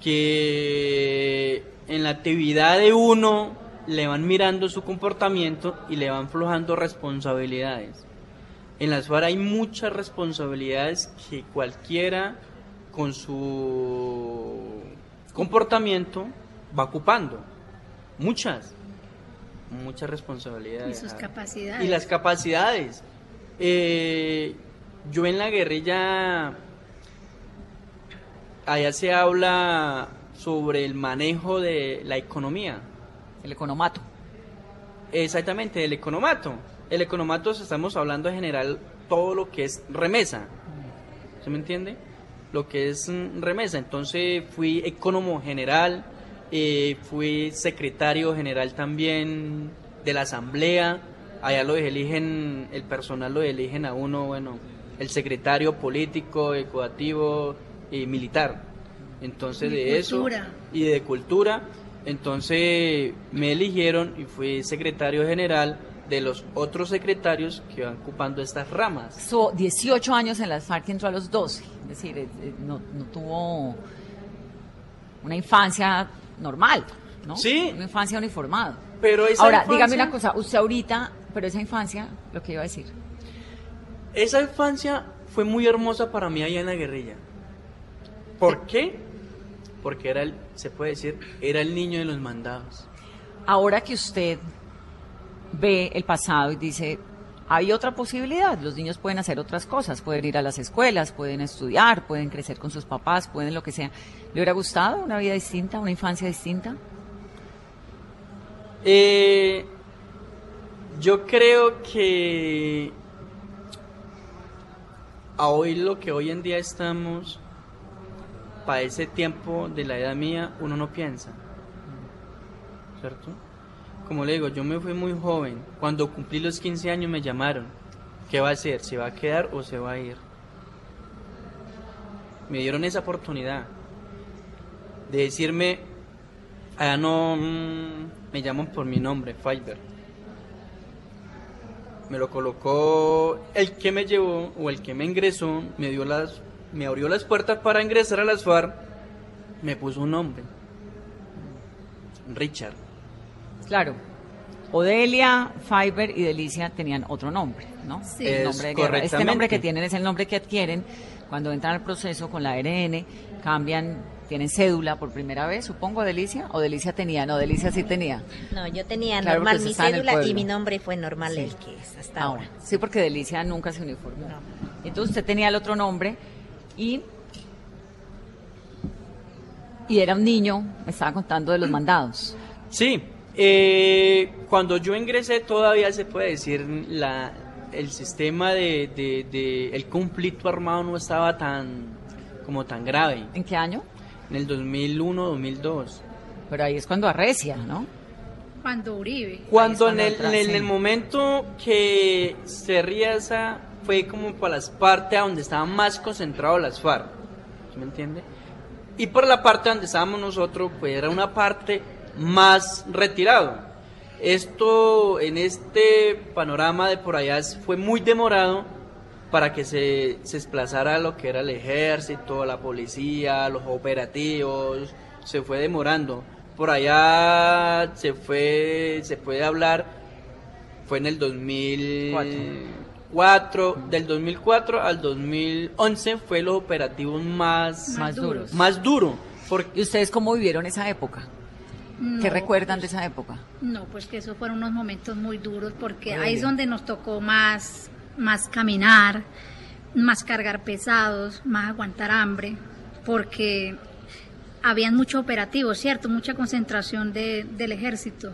que en la actividad de uno le van mirando su comportamiento y le van flojando responsabilidades. En las FARC hay muchas responsabilidades que cualquiera con su comportamiento va ocupando muchas, muchas responsabilidades. Y sus capacidades. Y las capacidades. Eh, yo en la guerrilla, allá se habla sobre el manejo de la economía. El economato. Exactamente, el economato. El economato estamos hablando en general todo lo que es remesa. ¿Se me entiende? Lo que es mm, remesa. Entonces fui economo general, eh, fui secretario general también de la asamblea. Allá lo eligen, el personal lo eligen a uno, bueno, el secretario político, educativo y militar. Entonces Y de cultura. eso y de cultura, entonces me eligieron y fui secretario general de los otros secretarios que van ocupando estas ramas. Estuvo 18 años en las FARC y entró a los 12. Es decir, eh, eh, no, no tuvo una infancia normal, ¿no? Sí. Una infancia uniformada. Pero esa Ahora, infancia- dígame una cosa, usted ahorita, pero esa infancia, lo que iba a decir. Esa infancia fue muy hermosa para mí allá en la guerrilla. ¿Por qué? Porque era el, se puede decir, era el niño de los mandados. Ahora que usted ve el pasado y dice, hay otra posibilidad, los niños pueden hacer otras cosas, pueden ir a las escuelas, pueden estudiar, pueden crecer con sus papás, pueden lo que sea. ¿Le hubiera gustado una vida distinta, una infancia distinta? Eh, yo creo que a hoy lo que hoy en día estamos, para ese tiempo de la edad mía, uno no piensa. ¿Cierto? Como le digo, yo me fui muy joven. Cuando cumplí los 15 años me llamaron. ¿Qué va a hacer? ¿Se va a quedar o se va a ir? Me dieron esa oportunidad de decirme, allá no mm, me llaman por mi nombre, Fiverr. Me lo colocó el que me llevó o el que me ingresó, me dio las, me abrió las puertas para ingresar a las FARC, me puso un nombre, Richard. Claro. Odelia, Fiverr y Delicia tenían otro nombre, ¿no? Sí. El Es nombre de guerra. Este nombre que tienen es el nombre que adquieren cuando entran al proceso con la ARN, cambian, tienen cédula por primera vez, supongo, Delicia. O Delicia tenía, no, Delicia sí tenía. No, yo tenía Claro, normal mi cédula y mi nombre fue normal Sí. el que es hasta Ah, ahora. Sí, porque Delicia nunca se uniformó. Entonces usted tenía el otro nombre y y era un niño, me estaba contando de los mandados. Sí, eh, cuando yo ingresé todavía se puede decir la, el sistema de, de- de- el conflicto armado no estaba tan como tan grave. ¿En qué año? En el 2001, 2002. Pero ahí es cuando arrecia, ¿no? Cuando Uribe. Cuando en el, en sí. el momento que se esa fue como para las partes donde estaban más concentrados las FARC, ¿sí me entiende? Y por la parte donde estábamos nosotros, pues era una parte más retirado. Esto en este panorama de por allá fue muy demorado para que se, se desplazara lo que era el ejército, la policía, los operativos, se fue demorando. Por allá se fue, se puede hablar, fue en el 2004, del 2004 al 2011 fue los operativos más, Más duros. Más duro. Porque ¿Y ustedes cómo vivieron esa época? ¿Qué No, recuerdan de esa época? No, pues que esos fueron unos momentos muy duros porque ahí es donde nos tocó más, más caminar, más cargar pesados, más aguantar hambre, porque habían mucho operativo, ¿cierto? Mucha concentración de- del ejército.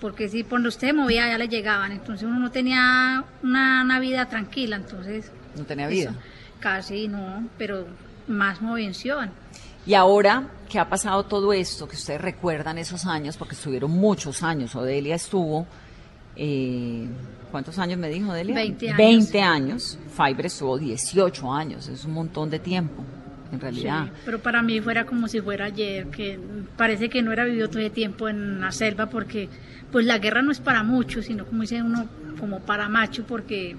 Porque si por donde usted movía ya le llegaban, entonces uno no tenía una, una vida tranquila, entonces... No tenía eso, vida. casi no, pero más movención. Y ahora que ha pasado todo esto, que ustedes recuerdan esos años, porque estuvieron muchos años, Odelia estuvo, eh, ¿cuántos años me dijo Odelia? 20 años. 20 años, Fiverr estuvo 18 años, es un montón de tiempo, en realidad. Sí, pero para mí fuera como si fuera ayer, que parece que no era vivido todo ese tiempo en la selva, porque pues la guerra no es para muchos, sino como dice uno, como para macho, porque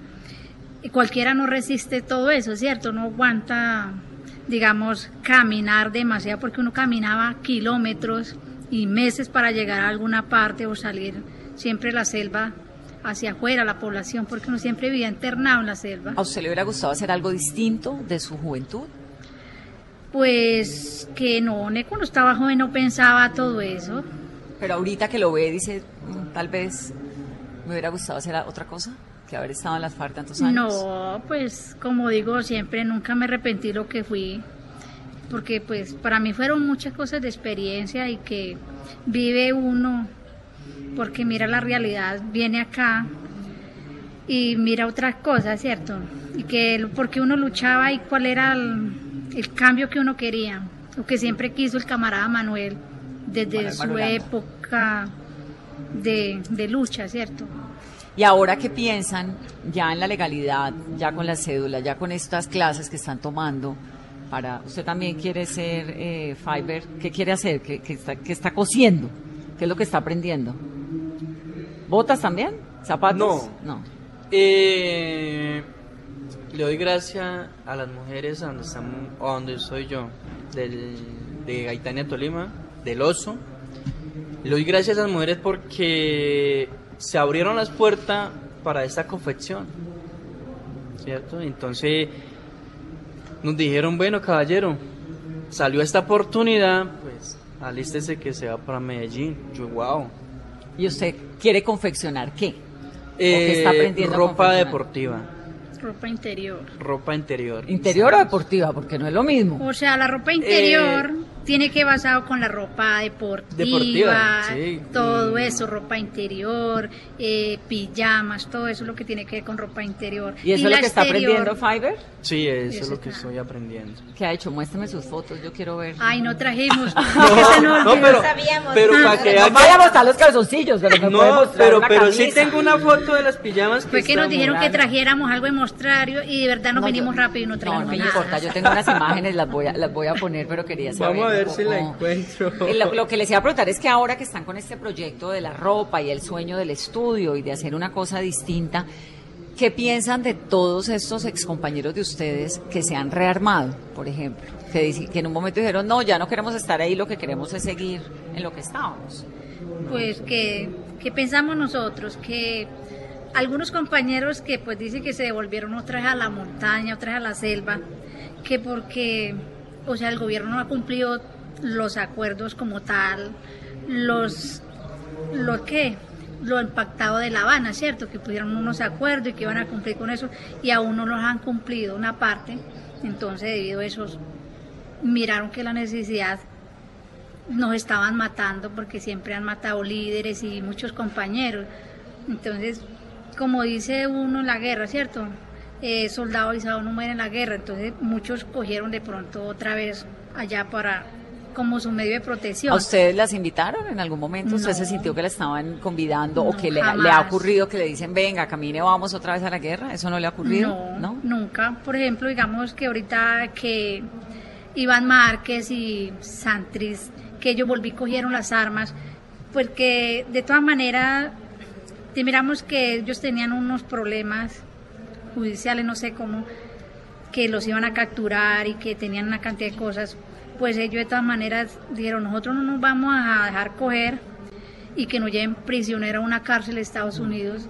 cualquiera no resiste todo eso, ¿cierto? No aguanta, digamos, caminar demasiado, porque uno caminaba kilómetros y meses para llegar a alguna parte o salir siempre la selva hacia afuera, la población, porque uno siempre vivía internado en la selva. ¿A usted le hubiera gustado hacer algo distinto de su juventud? Pues que no, cuando estaba joven no pensaba todo eso. Pero ahorita que lo ve, dice, "Mm, tal vez me hubiera gustado hacer otra cosa que haber estado en las FARC tantos años. No, pues como digo siempre, nunca me arrepentí lo que fui, porque pues para mí fueron muchas cosas de experiencia y que vive uno, porque mira la realidad, viene acá y mira otras cosas, ¿cierto? Y que porque uno luchaba y cuál era el, el cambio que uno quería, lo que siempre quiso el camarada Manuel desde Manuel su época de, de lucha, ¿cierto? Y ahora qué piensan ya en la legalidad, ya con la cédula, ya con estas clases que están tomando, para usted también quiere ser eh, fiber, ¿qué quiere hacer? ¿Qué, qué está, qué está cosiendo? ¿Qué es lo que está aprendiendo? ¿Botas también? ¿Zapatos? No. No. Eh, le doy gracias a las mujeres a donde, estamos, a donde soy yo, del, de Gaitania Tolima, del Oso. Le doy gracias a las mujeres porque se abrieron las puertas para esta confección. ¿Cierto? Entonces nos dijeron, bueno, caballero, salió esta oportunidad, pues alístese que se va para Medellín. Yo, wow. ¿Y usted quiere confeccionar qué? ¿O Eh, qué está aprendiendo ropa deportiva, Ropa interior. ropa interior. ¿Interior o deportiva? Porque no es lo mismo. O sea, la ropa interior tiene que basado con la ropa deportiva, Deportiva, sí. todo Mm. eso, ropa interior, eh, pijamas, todo eso es lo que tiene que ver con ropa interior. ¿Y eso es lo que está aprendiendo Fiverr? Sí, eso es lo que está. estoy aprendiendo. ¿Qué ha hecho? Muéstrame sus fotos, yo quiero ver. Ay, no trajimos. No, nos no, olvidó. pero, pero para que No vaya a mostrar los calzoncillos, pero No, pero, una pero sí tengo una foto de las pijamas que Fue que nos dijeron que trajéramos algo de mostrario y de verdad nos No, venimos yo- rápido y no No, trajimos no nada. importa, yo tengo unas imágenes, las voy a, las voy a poner, pero quería saber. Vamos a ver un si la poco- encuentro. Lo, lo que les iba a preguntar es que ahora que están con este proyecto de la ropa y el sueño del estudio y de hacer una cosa distinta, ¿qué piensan de todos estos excompañeros de ustedes que se han rearmado, por ejemplo? Que en un momento dijeron, no, ya no queremos estar ahí, lo que queremos es seguir en lo que estábamos. Pues que, que pensamos nosotros que algunos compañeros que pues dicen que se devolvieron otras a la montaña, otras a la selva, que porque, o sea, el gobierno no ha cumplido los acuerdos como tal, los, lo que, lo impactado de La Habana, ¿cierto? Que pudieron unos acuerdos y que iban a cumplir con eso y aún no los han cumplido una parte, entonces debido a eso miraron que la necesidad nos estaban matando porque siempre han matado líderes y muchos compañeros. Entonces, como dice uno en la guerra, ¿cierto? Eh, soldado avisado no muere en la guerra. Entonces, muchos cogieron de pronto otra vez allá para como su medio de protección. ¿A ustedes las invitaron en algún momento? ¿Usted No. se sintió que la estaban convidando o que le, ha ocurrido que le dicen, venga, camine, vamos otra vez a la guerra? ¿Eso no le ha ocurrido? No, nunca. Por ejemplo, digamos que ahorita que Iván Márquez y Santris, que ellos volví cogieron las armas, porque de todas maneras, miramos que ellos tenían unos problemas judiciales, no sé cómo, que los iban a capturar y que tenían una cantidad de cosas, pues ellos de todas maneras dijeron, nosotros no nos vamos a dejar coger y que nos lleven prisionero a una cárcel de Estados Unidos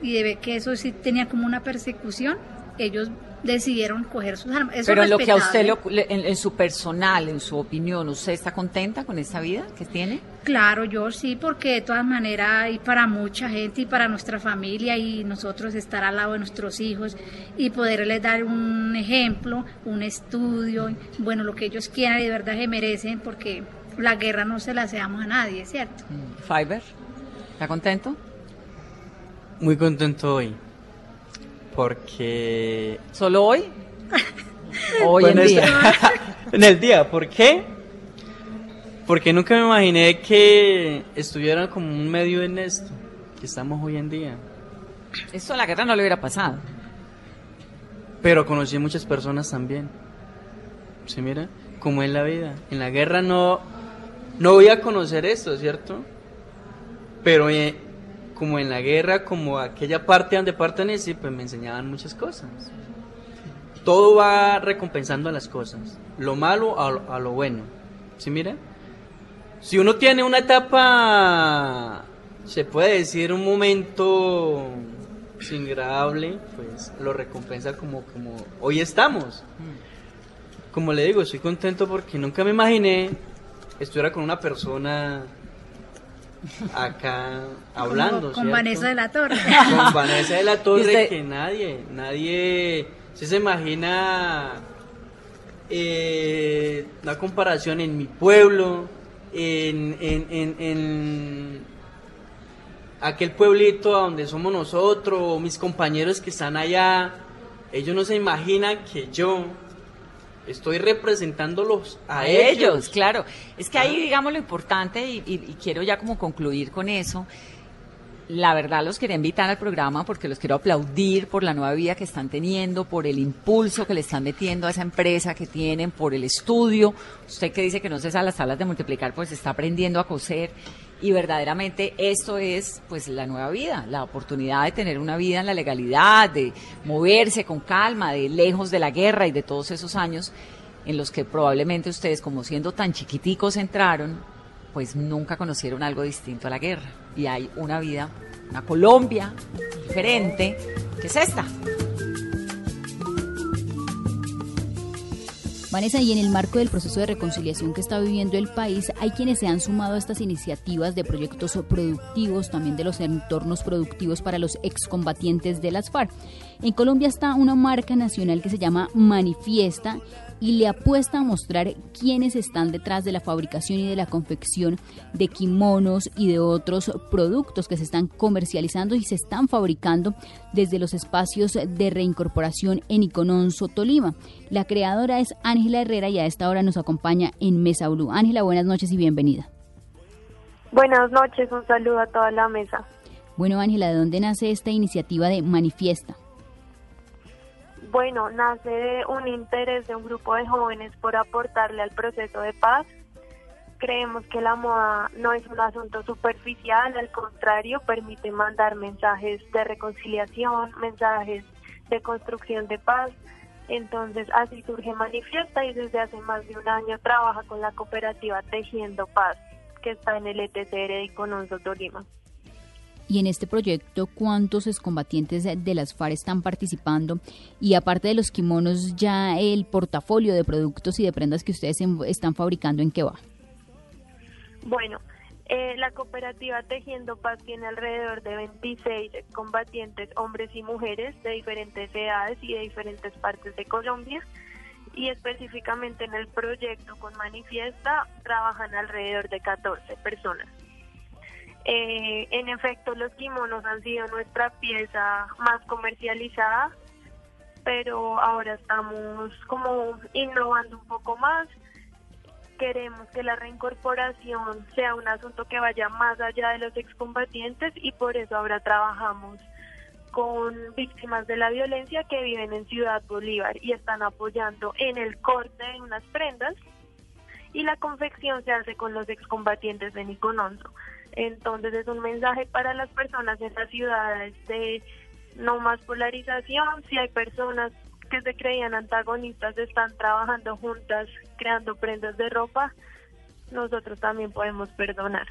y de ver que eso sí tenía como una persecución, ellos decidieron coger sus armas. Eso Pero en lo que a usted, lo- en, en su personal, en su opinión, ¿usted está contenta con esta vida que tiene? Claro, yo sí, porque de todas maneras, y para mucha gente, y para nuestra familia, y nosotros estar al lado de nuestros hijos, y poderles dar un ejemplo, un estudio, bueno, lo que ellos quieran y de verdad se merecen, porque la guerra no se la seamos a nadie, ¿cierto? Fiverr, ¿está contento? Muy contento hoy. Porque. ¿Solo hoy? Hoy Bueno, en día. en el día, ¿por qué? Porque nunca me imaginé que estuviera como un medio en esto, que estamos hoy en día. Esto la guerra no le hubiera pasado. Pero conocí muchas personas también. ¿Sí mira? Como en la vida. En la guerra no, no voy a conocer esto, ¿cierto? Pero eh, como en la guerra, como aquella parte donde pertenecí, pues me enseñaban muchas cosas. Todo va recompensando a las cosas. Lo malo a lo, a lo bueno. ¿Sí mira? Si uno tiene una etapa, se puede decir un momento agradable, pues lo recompensa como, como hoy estamos. como le digo, estoy contento porque nunca me imaginé estuviera con una persona acá hablando. Con, Vanessa de la Torre. Con Vanessa de la Torre, que nadie, nadie se imagina eh, la comparación en mi pueblo, en, en, en, aquel pueblito a donde somos nosotros, mis compañeros que están allá, ellos no se imaginan que yo estoy representándolos a, ellos. Claro, es que ahí digamos lo importante y, quiero ya como concluir con eso. La verdad los quería invitar al programa porque los quiero aplaudir por la nueva vida que están teniendo, por el impulso que le están metiendo a esa empresa que tienen, por el estudio. Usted que dice que no se sabe las tablas de multiplicar, pues está aprendiendo a coser y verdaderamente esto es pues la nueva vida, la oportunidad de tener una vida en la legalidad, de moverse con calma, de lejos de la guerra y de todos esos años en los que probablemente ustedes como siendo tan chiquiticos entraron, pues nunca conocieron algo distinto a la guerra y hay una vida, una Colombia diferente, que es esta. Vanessa, y en el marco del proceso de reconciliación que está viviendo el país, hay quienes se han sumado a estas iniciativas de proyectos productivos, también de los entornos productivos para los excombatientes de las FARC. En Colombia está una marca nacional que se llama Manifiesta y le apuesta a mostrar quiénes están detrás de la fabricación y de la confección de kimonos y de otros productos que se están comercializando y se están fabricando desde los espacios de reincorporación en Icononso, Tolima. La creadora es Ángela Herrera y a esta hora nos acompaña en Mesa Blue. Ángela, buenas noches y bienvenida. Buenas noches, un saludo a toda la mesa. Bueno, Ángela, ¿de dónde nace esta iniciativa de Manifiesta? Bueno, nace de un interés de un grupo de jóvenes por aportarle al proceso de paz. Creemos que la moda no es un asunto superficial, al contrario, permite mandar mensajes de reconciliación, mensajes de construcción de paz. Entonces, así surge Manifiesta y desde hace más de un año trabaja con la cooperativa Tejiendo Paz, que está en el ETCR de Icononso, Tolima. Y en este proyecto, ¿cuántos excombatientes de las FARC están participando? Y aparte de los kimonos, ya el portafolio de productos y de prendas que ustedes están fabricando, ¿en qué va? Bueno, eh, la cooperativa Tejiendo Paz tiene alrededor de 26 combatientes, hombres y mujeres de diferentes edades y de diferentes partes de Colombia. Y específicamente en el proyecto con Manifiesta trabajan alrededor de 14 personas. Eh, en efecto, los kimonos han sido nuestra pieza más comercializada, pero ahora estamos como innovando un poco más. Queremos que la reincorporación sea un asunto que vaya más allá de los excombatientes y por eso ahora trabajamos con víctimas de la violencia que viven en Ciudad Bolívar y están apoyando en el corte de unas prendas y la confección se hace con los excombatientes de Nicononso. Entonces es un mensaje para las personas en las ciudades de no más polarización. Si hay personas que se creían antagonistas, están trabajando juntas, creando prendas de ropa, nosotros también podemos perdonar.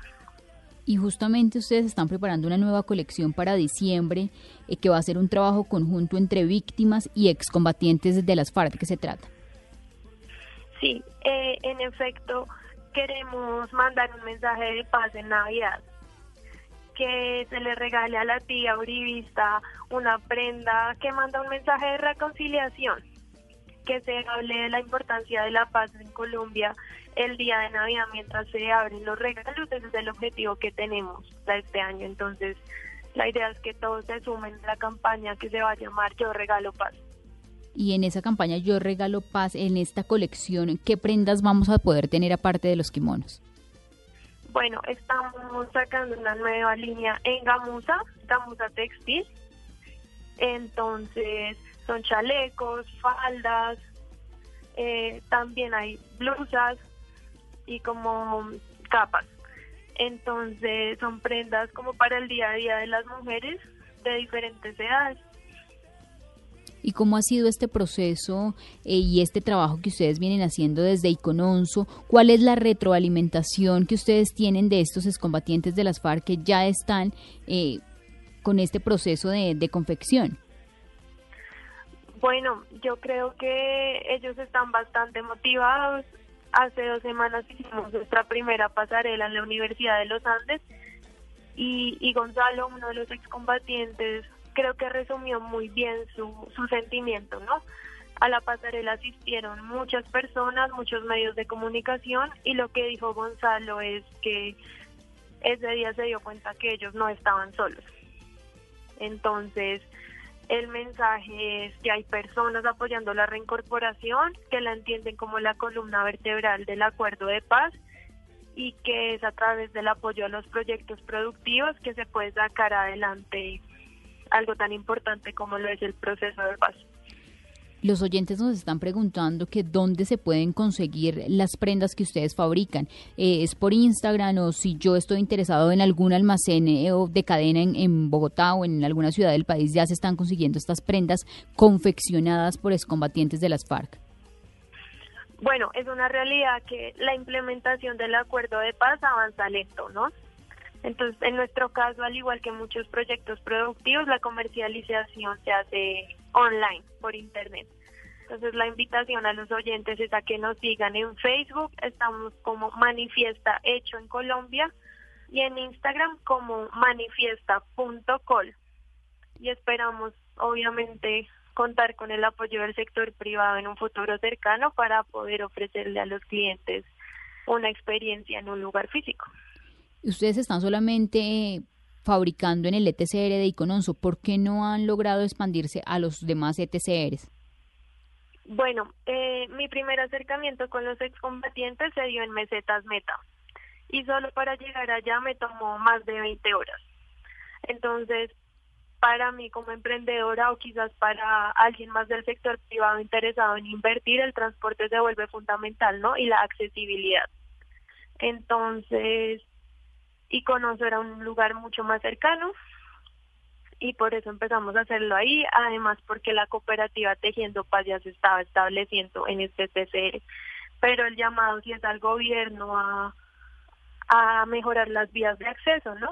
Y justamente ustedes están preparando una nueva colección para diciembre eh, que va a ser un trabajo conjunto entre víctimas y excombatientes de las FARC. ¿De qué se trata? Sí, eh, en efecto, queremos mandar un mensaje de paz en Navidad. Que se le regale a la tía uribista una prenda que manda un mensaje de reconciliación. Que se hable de la importancia de la paz en Colombia el día de Navidad mientras se abren los regalos. Ese es el objetivo que tenemos para este año. Entonces, la idea es que todos se sumen a la campaña que se va a llamar Yo Regalo Paz y en esa campaña Yo Regalo Paz, en esta colección, ¿qué prendas vamos a poder tener aparte de los kimonos? Bueno, estamos sacando una nueva línea en gamuza, gamuza textil. Entonces, son chalecos, faldas, eh, también hay blusas y como capas. Entonces, son prendas como para el día a día de las mujeres de diferentes edades y cómo ha sido este proceso eh, y este trabajo que ustedes vienen haciendo desde Icononso, cuál es la retroalimentación que ustedes tienen de estos excombatientes de las FARC que ya están eh, con este proceso de, confección. Bueno, yo creo que ellos están bastante motivados. Hace dos semanas hicimos nuestra primera pasarela en la Universidad de los Andes y, y Gonzalo, uno de los excombatientes, creo que resumió muy bien su, su sentimiento, ¿no? A la pasarela asistieron muchas personas, muchos medios de comunicación y lo que dijo Gonzalo es que ese día se dio cuenta que ellos no estaban solos. Entonces, el mensaje es que hay personas apoyando la reincorporación, que la entienden como la columna vertebral del acuerdo de paz y que es a través del apoyo a los proyectos productivos que se puede sacar adelante algo tan importante como lo es el proceso de paz. Los oyentes nos están preguntando que dónde se pueden conseguir las prendas que ustedes fabrican. Eh, ¿Es por Instagram o si yo estoy interesado en algún almacén eh, o de cadena en, en, Bogotá o en alguna ciudad del país ya se están consiguiendo estas prendas confeccionadas por excombatientes de las FARC? Bueno, es una realidad que la implementación del acuerdo de paz avanza lento, ¿no? Entonces, en nuestro caso, al igual que muchos proyectos productivos, la comercialización se hace online, por internet. Entonces, la invitación a los oyentes es a que nos sigan en Facebook, estamos como Manifiesta Hecho en Colombia y en Instagram como manifiesta.col. Y esperamos, obviamente, contar con el apoyo del sector privado en un futuro cercano para poder ofrecerle a los clientes una experiencia en un lugar físico. Ustedes están solamente fabricando en el ETCR de Icononso. ¿Por qué no han logrado expandirse a los demás ETCRs? Bueno, eh, mi primer acercamiento con los excombatientes se dio en Mesetas Meta y solo para llegar allá me tomó más de 20 horas. Entonces, para mí como emprendedora o quizás para alguien más del sector privado interesado en invertir, el transporte se vuelve fundamental, ¿no? Y la accesibilidad. Entonces, y conocer era un lugar mucho más cercano y por eso empezamos a hacerlo ahí, además porque la cooperativa Tejiendo Paz ya se estaba estableciendo en este TCR, pero el llamado sí es al gobierno a, a mejorar las vías de acceso, ¿no?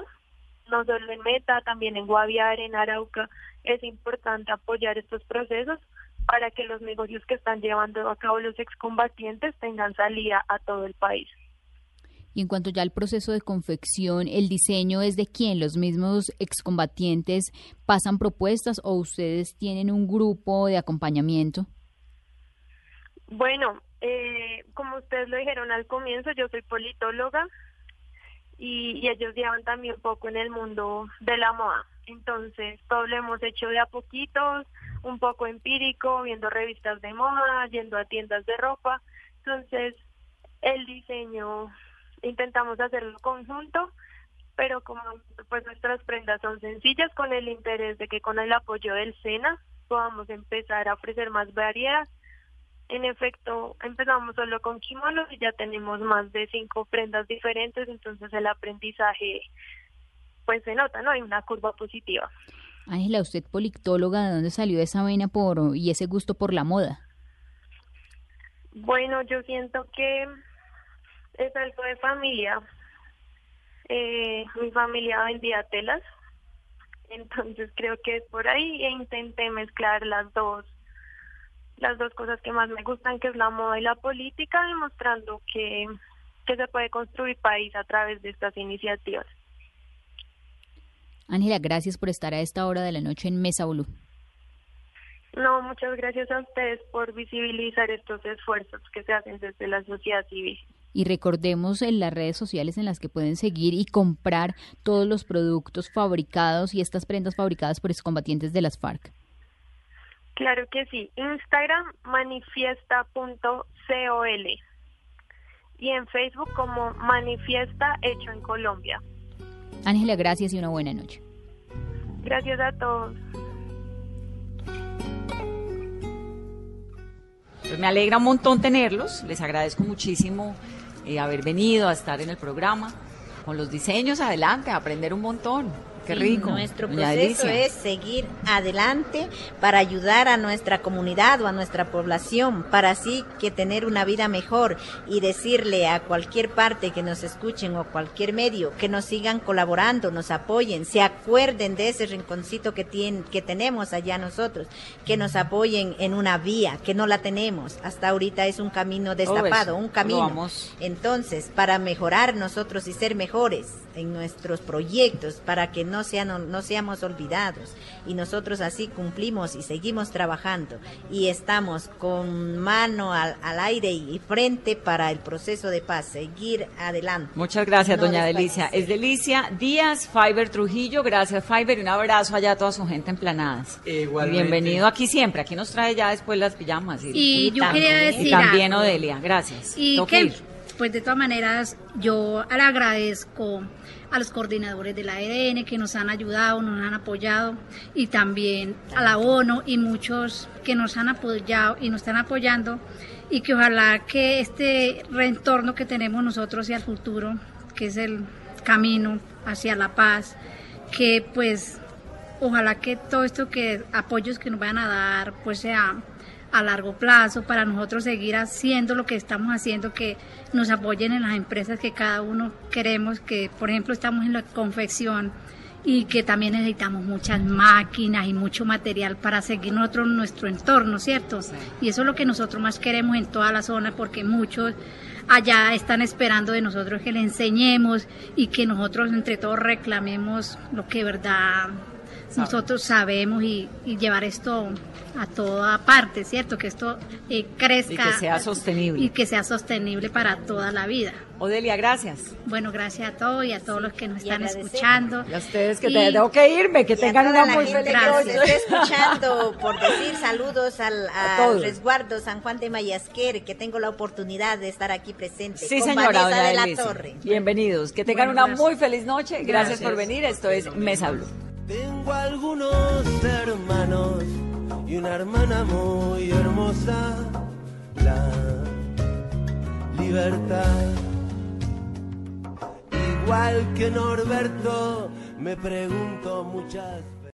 No solo en Meta, también en Guaviare, en Arauca, es importante apoyar estos procesos para que los negocios que están llevando a cabo los excombatientes tengan salida a todo el país. Y en cuanto ya al proceso de confección, ¿el diseño es de quién? ¿Los mismos excombatientes pasan propuestas o ustedes tienen un grupo de acompañamiento? Bueno, eh, como ustedes lo dijeron al comienzo, yo soy politóloga y, y, ellos llevan también un poco en el mundo de la moda. Entonces, todo lo hemos hecho de a poquitos, un poco empírico, viendo revistas de moda, yendo a tiendas de ropa. Entonces, el diseño intentamos hacerlo conjunto, pero como pues nuestras prendas son sencillas con el interés de que con el apoyo del SENA podamos empezar a ofrecer más variedad. En efecto, empezamos solo con kimonos y ya tenemos más de cinco prendas diferentes, entonces el aprendizaje pues se nota, ¿no? Hay una curva positiva. Ángela, usted politóloga, ¿de dónde salió esa vena por y ese gusto por la moda? Bueno, yo siento que es algo de familia. Eh, mi familia vendía telas, entonces creo que es por ahí e intenté mezclar las dos las dos cosas que más me gustan, que es la moda y la política, demostrando que, que se puede construir país a través de estas iniciativas. Ángela, gracias por estar a esta hora de la noche en Mesa Blue. No, muchas gracias a ustedes por visibilizar estos esfuerzos que se hacen desde la sociedad civil y recordemos en las redes sociales en las que pueden seguir y comprar todos los productos fabricados y estas prendas fabricadas por excombatientes de las FARC. Claro que sí. Instagram manifiesta.col y en Facebook como Manifiesta Hecho en Colombia. Ángela, gracias y una buena noche. Gracias a todos. Pues me alegra un montón tenerlos, les agradezco muchísimo eh, haber venido a estar en el programa. Con los diseños adelante, a aprender un montón. Qué rico. nuestro proceso es seguir adelante para ayudar a nuestra comunidad o a nuestra población, para así que tener una vida mejor y decirle a cualquier parte que nos escuchen o cualquier medio que nos sigan colaborando, nos apoyen, se acuerden de ese rinconcito que tienen, que tenemos allá nosotros, que nos apoyen en una vía que no la tenemos. Hasta ahorita es un camino destapado, eso, un camino. Entonces, para mejorar nosotros y ser mejores en nuestros proyectos, para que no, sean, no seamos olvidados, y nosotros así cumplimos y seguimos trabajando, y estamos con mano al, al aire y frente para el proceso de paz, seguir adelante. Muchas gracias, No doña. Delicia. Es Delicia Díaz, Fiber Trujillo. Gracias, Fiber, y un abrazo allá a toda su gente en Planadas. Igualmente. Bienvenido aquí siempre. Aquí nos trae ya después las pijamas. Y yo también- quería y decir también algo. Odelia, gracias. Y que. Pues de todas maneras, yo le agradezco a los coordinadores de la ARN que nos han ayudado, nos han apoyado, y también a la ONU y muchos que nos han apoyado y nos están apoyando, y que ojalá que este reentorno que tenemos nosotros hacia el futuro, que es el camino hacia la paz, que pues ojalá que todo esto que apoyos que nos van a dar pues sea a largo plazo para nosotros seguir haciendo lo que estamos haciendo que nos apoyen en las empresas que cada uno queremos que por ejemplo estamos en la confección y que también necesitamos muchas máquinas y mucho material para seguir nosotros nuestro entorno, ¿cierto? Y eso es lo que nosotros más queremos en toda la zona porque muchos allá están esperando de nosotros que le enseñemos y que nosotros entre todos reclamemos lo que verdad nosotros sabemos y, y llevar esto a toda parte, ¿cierto? Que esto eh, crezca Y que sea sostenible. y que sea sostenible para toda la vida. Odelia, gracias. Bueno, gracias a todos y a todos los que nos están escuchando. Y a ustedes que Y- te- tengo que irme, que tengan una muy feliz noche. esté escuchando, por decir saludos al, A al todos. resguardo San Juan de Mayasquer, que tengo la oportunidad de estar aquí presente. Sí, con señora, Vanessa doña de la Delicia. Torre. Bienvenidos. Que tengan Bueno, una muy feliz noche. Gracias, Gracias. por venir. Esto es Mesa Blue. Tengo algunos hermanos y una hermana muy hermosa, la libertad. Igual que Norberto, me pregunto muchas